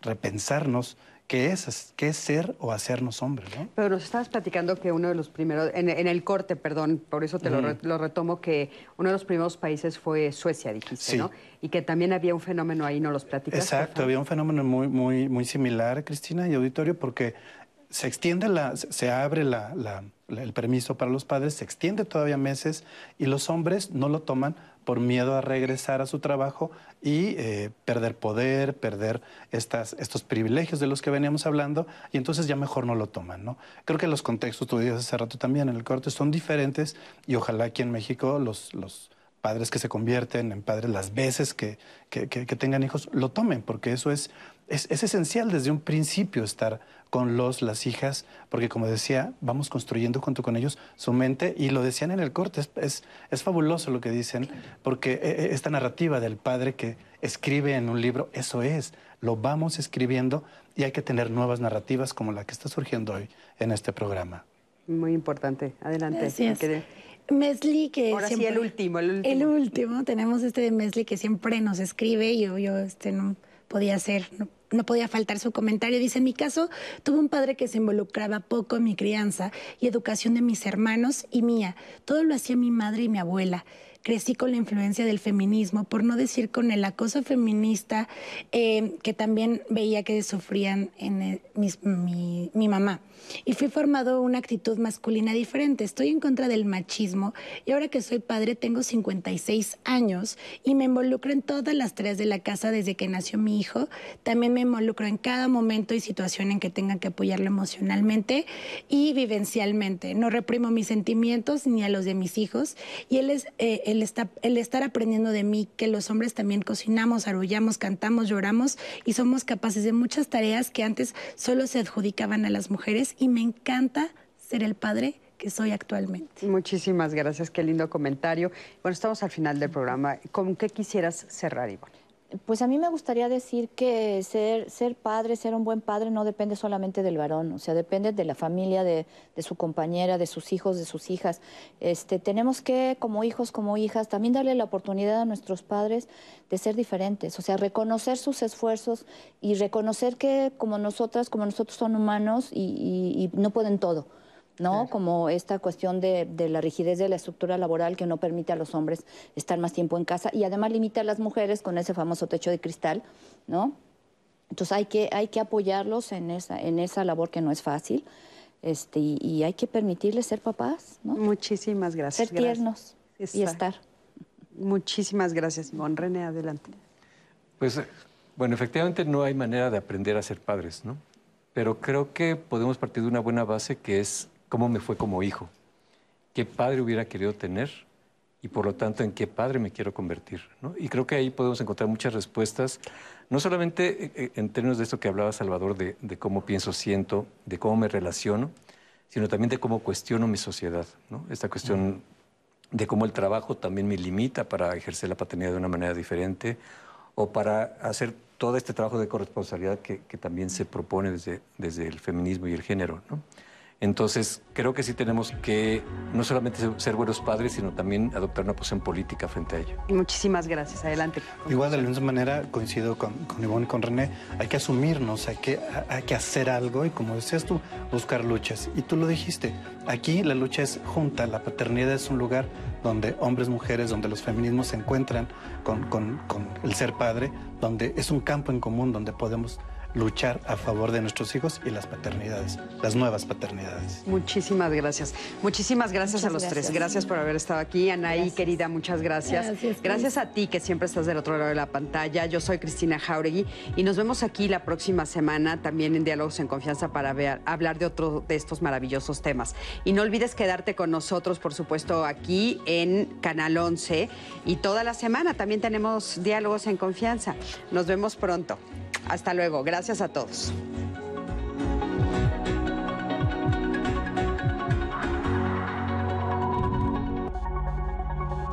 repensarnos qué es, qué es ser o hacernos hombres. ¿no? Pero nos estabas platicando que uno de los primeros, en, el corte, perdón, por eso te lo, retomo, que uno de los primeros países fue Suecia, dijiste, ¿no? Y que también había un fenómeno ahí, ¿no los platicas? Exacto, había un fenómeno muy, muy, muy similar, Cristina y auditorio, porque se extiende la, se abre el permiso para los padres, se extiende todavía meses y los hombres no lo toman por miedo a regresar a su trabajo y eh, perder poder, perder estas, estos privilegios de los que veníamos hablando, y entonces ya mejor no lo toman. ¿no? Creo que los contextos, tú dices hace rato también en el corte, son diferentes y ojalá aquí en México los, los padres que se convierten en padres las veces que, que, tengan hijos lo tomen, porque eso es, es, es, esencial desde un principio estar con los, las hijas, porque como decía, vamos construyendo junto con ellos su mente, y lo decían en el corte, es, es, fabuloso lo que dicen, porque eh, eh, esta narrativa del padre que escribe en un libro, eso es, lo vamos escribiendo y hay que tener nuevas narrativas como la que está surgiendo hoy en este programa. Muy importante, adelante. Mesli, que Ahora sí, el último, el último. El último, tenemos este de Mesli que siempre nos escribe y yo, yo este, no podía ser, no, podía faltar su comentario. Dice, en mi caso, tuve un padre que se involucraba poco en mi crianza y educación de mis hermanos y mía. Todo lo hacía mi madre y mi abuela crecí con la influencia del feminismo, por no decir con el acoso feminista eh, que también veía que sufrían en eh, mi, mi, mamá y fui formado una actitud masculina diferente. Estoy en contra del machismo y ahora que soy padre tengo 56 años y me involucro en todas las tareas de la casa desde que nació mi hijo. También me involucro en cada momento y situación en que tenga que apoyarlo emocionalmente y vivencialmente. No reprimo mis sentimientos ni a los de mis hijos y él es eh, el, el estar aprendiendo de mí que los hombres también cocinamos, arrullamos, cantamos, lloramos y somos capaces de muchas tareas que antes solo se adjudicaban a las mujeres y me encanta ser el padre que soy actualmente. Muchísimas gracias, qué lindo comentario. Bueno, estamos al final del programa. ¿Con qué quisieras cerrar, Ivonne? Pues a mí me gustaría decir que ser, ser padre, ser un buen padre no depende solamente del varón, o sea, depende de la familia, de, su compañera, de sus hijos, de sus hijas. Este, tenemos que, como hijos, como hijas, también darle la oportunidad a nuestros padres de ser diferentes, o sea, reconocer sus esfuerzos y reconocer que como nosotras, como nosotros son humanos y no pueden todo. ¿No? Como esta cuestión de, la rigidez de la estructura laboral que no permite a los hombres estar más tiempo en casa y además limita a las mujeres con ese famoso techo de cristal, ¿no? Entonces hay que, hay que apoyarlos en esa, en esa labor que no es fácil este, y, hay que permitirles ser papás, ¿no? Muchísimas gracias. Ser tiernos y estar. Muchísimas gracias, Ivonne. René, adelante. Pues, bueno, efectivamente no hay manera de aprender a ser padres, ¿no? Pero creo que podemos partir de una buena base que es cómo me fue como hijo, qué padre hubiera querido tener y por lo tanto en qué padre me quiero convertir. Y creo que ahí podemos encontrar muchas respuestas, no solamente eh, eh, en términos de esto que hablaba Salvador, de, cómo pienso, siento, de cómo me relaciono, sino también de cómo cuestiono mi sociedad. Esta cuestión de cómo el trabajo también me limita para ejercer la paternidad de una manera diferente o para hacer todo este trabajo de corresponsabilidad que, también se propone desde, desde el feminismo y el género. ¿no? Entonces, creo que sí tenemos que no solamente ser buenos padres, sino también adoptar una posición política frente a ello. Muchísimas gracias. Adelante. Igual, de la misma manera, coincido con, con Ivonne y con René, hay que asumirnos, hay que, hay que hacer algo y, como decías tú, buscar luchas. Y tú lo dijiste, aquí la lucha es junta, la paternidad es un lugar donde hombres, mujeres, donde los feminismos se encuentran con, con, con el ser padre, donde es un campo en común donde podemos luchar a favor de nuestros hijos y las paternidades, las nuevas paternidades. Muchísimas gracias. Muchísimas gracias a los tres. Gracias por haber estado aquí. Anaí, querida, muchas gracias. Gracias, a ti que siempre estás del otro lado de la pantalla. Yo soy Cristina Jauregui y nos vemos aquí la próxima semana también en Diálogos en Confianza para hablar de otro de estos maravillosos temas. Y no olvides quedarte con nosotros, por supuesto, aquí en Canal 11 y toda la semana también tenemos Diálogos en Confianza. Nos vemos pronto. Hasta luego. Gracias a todos.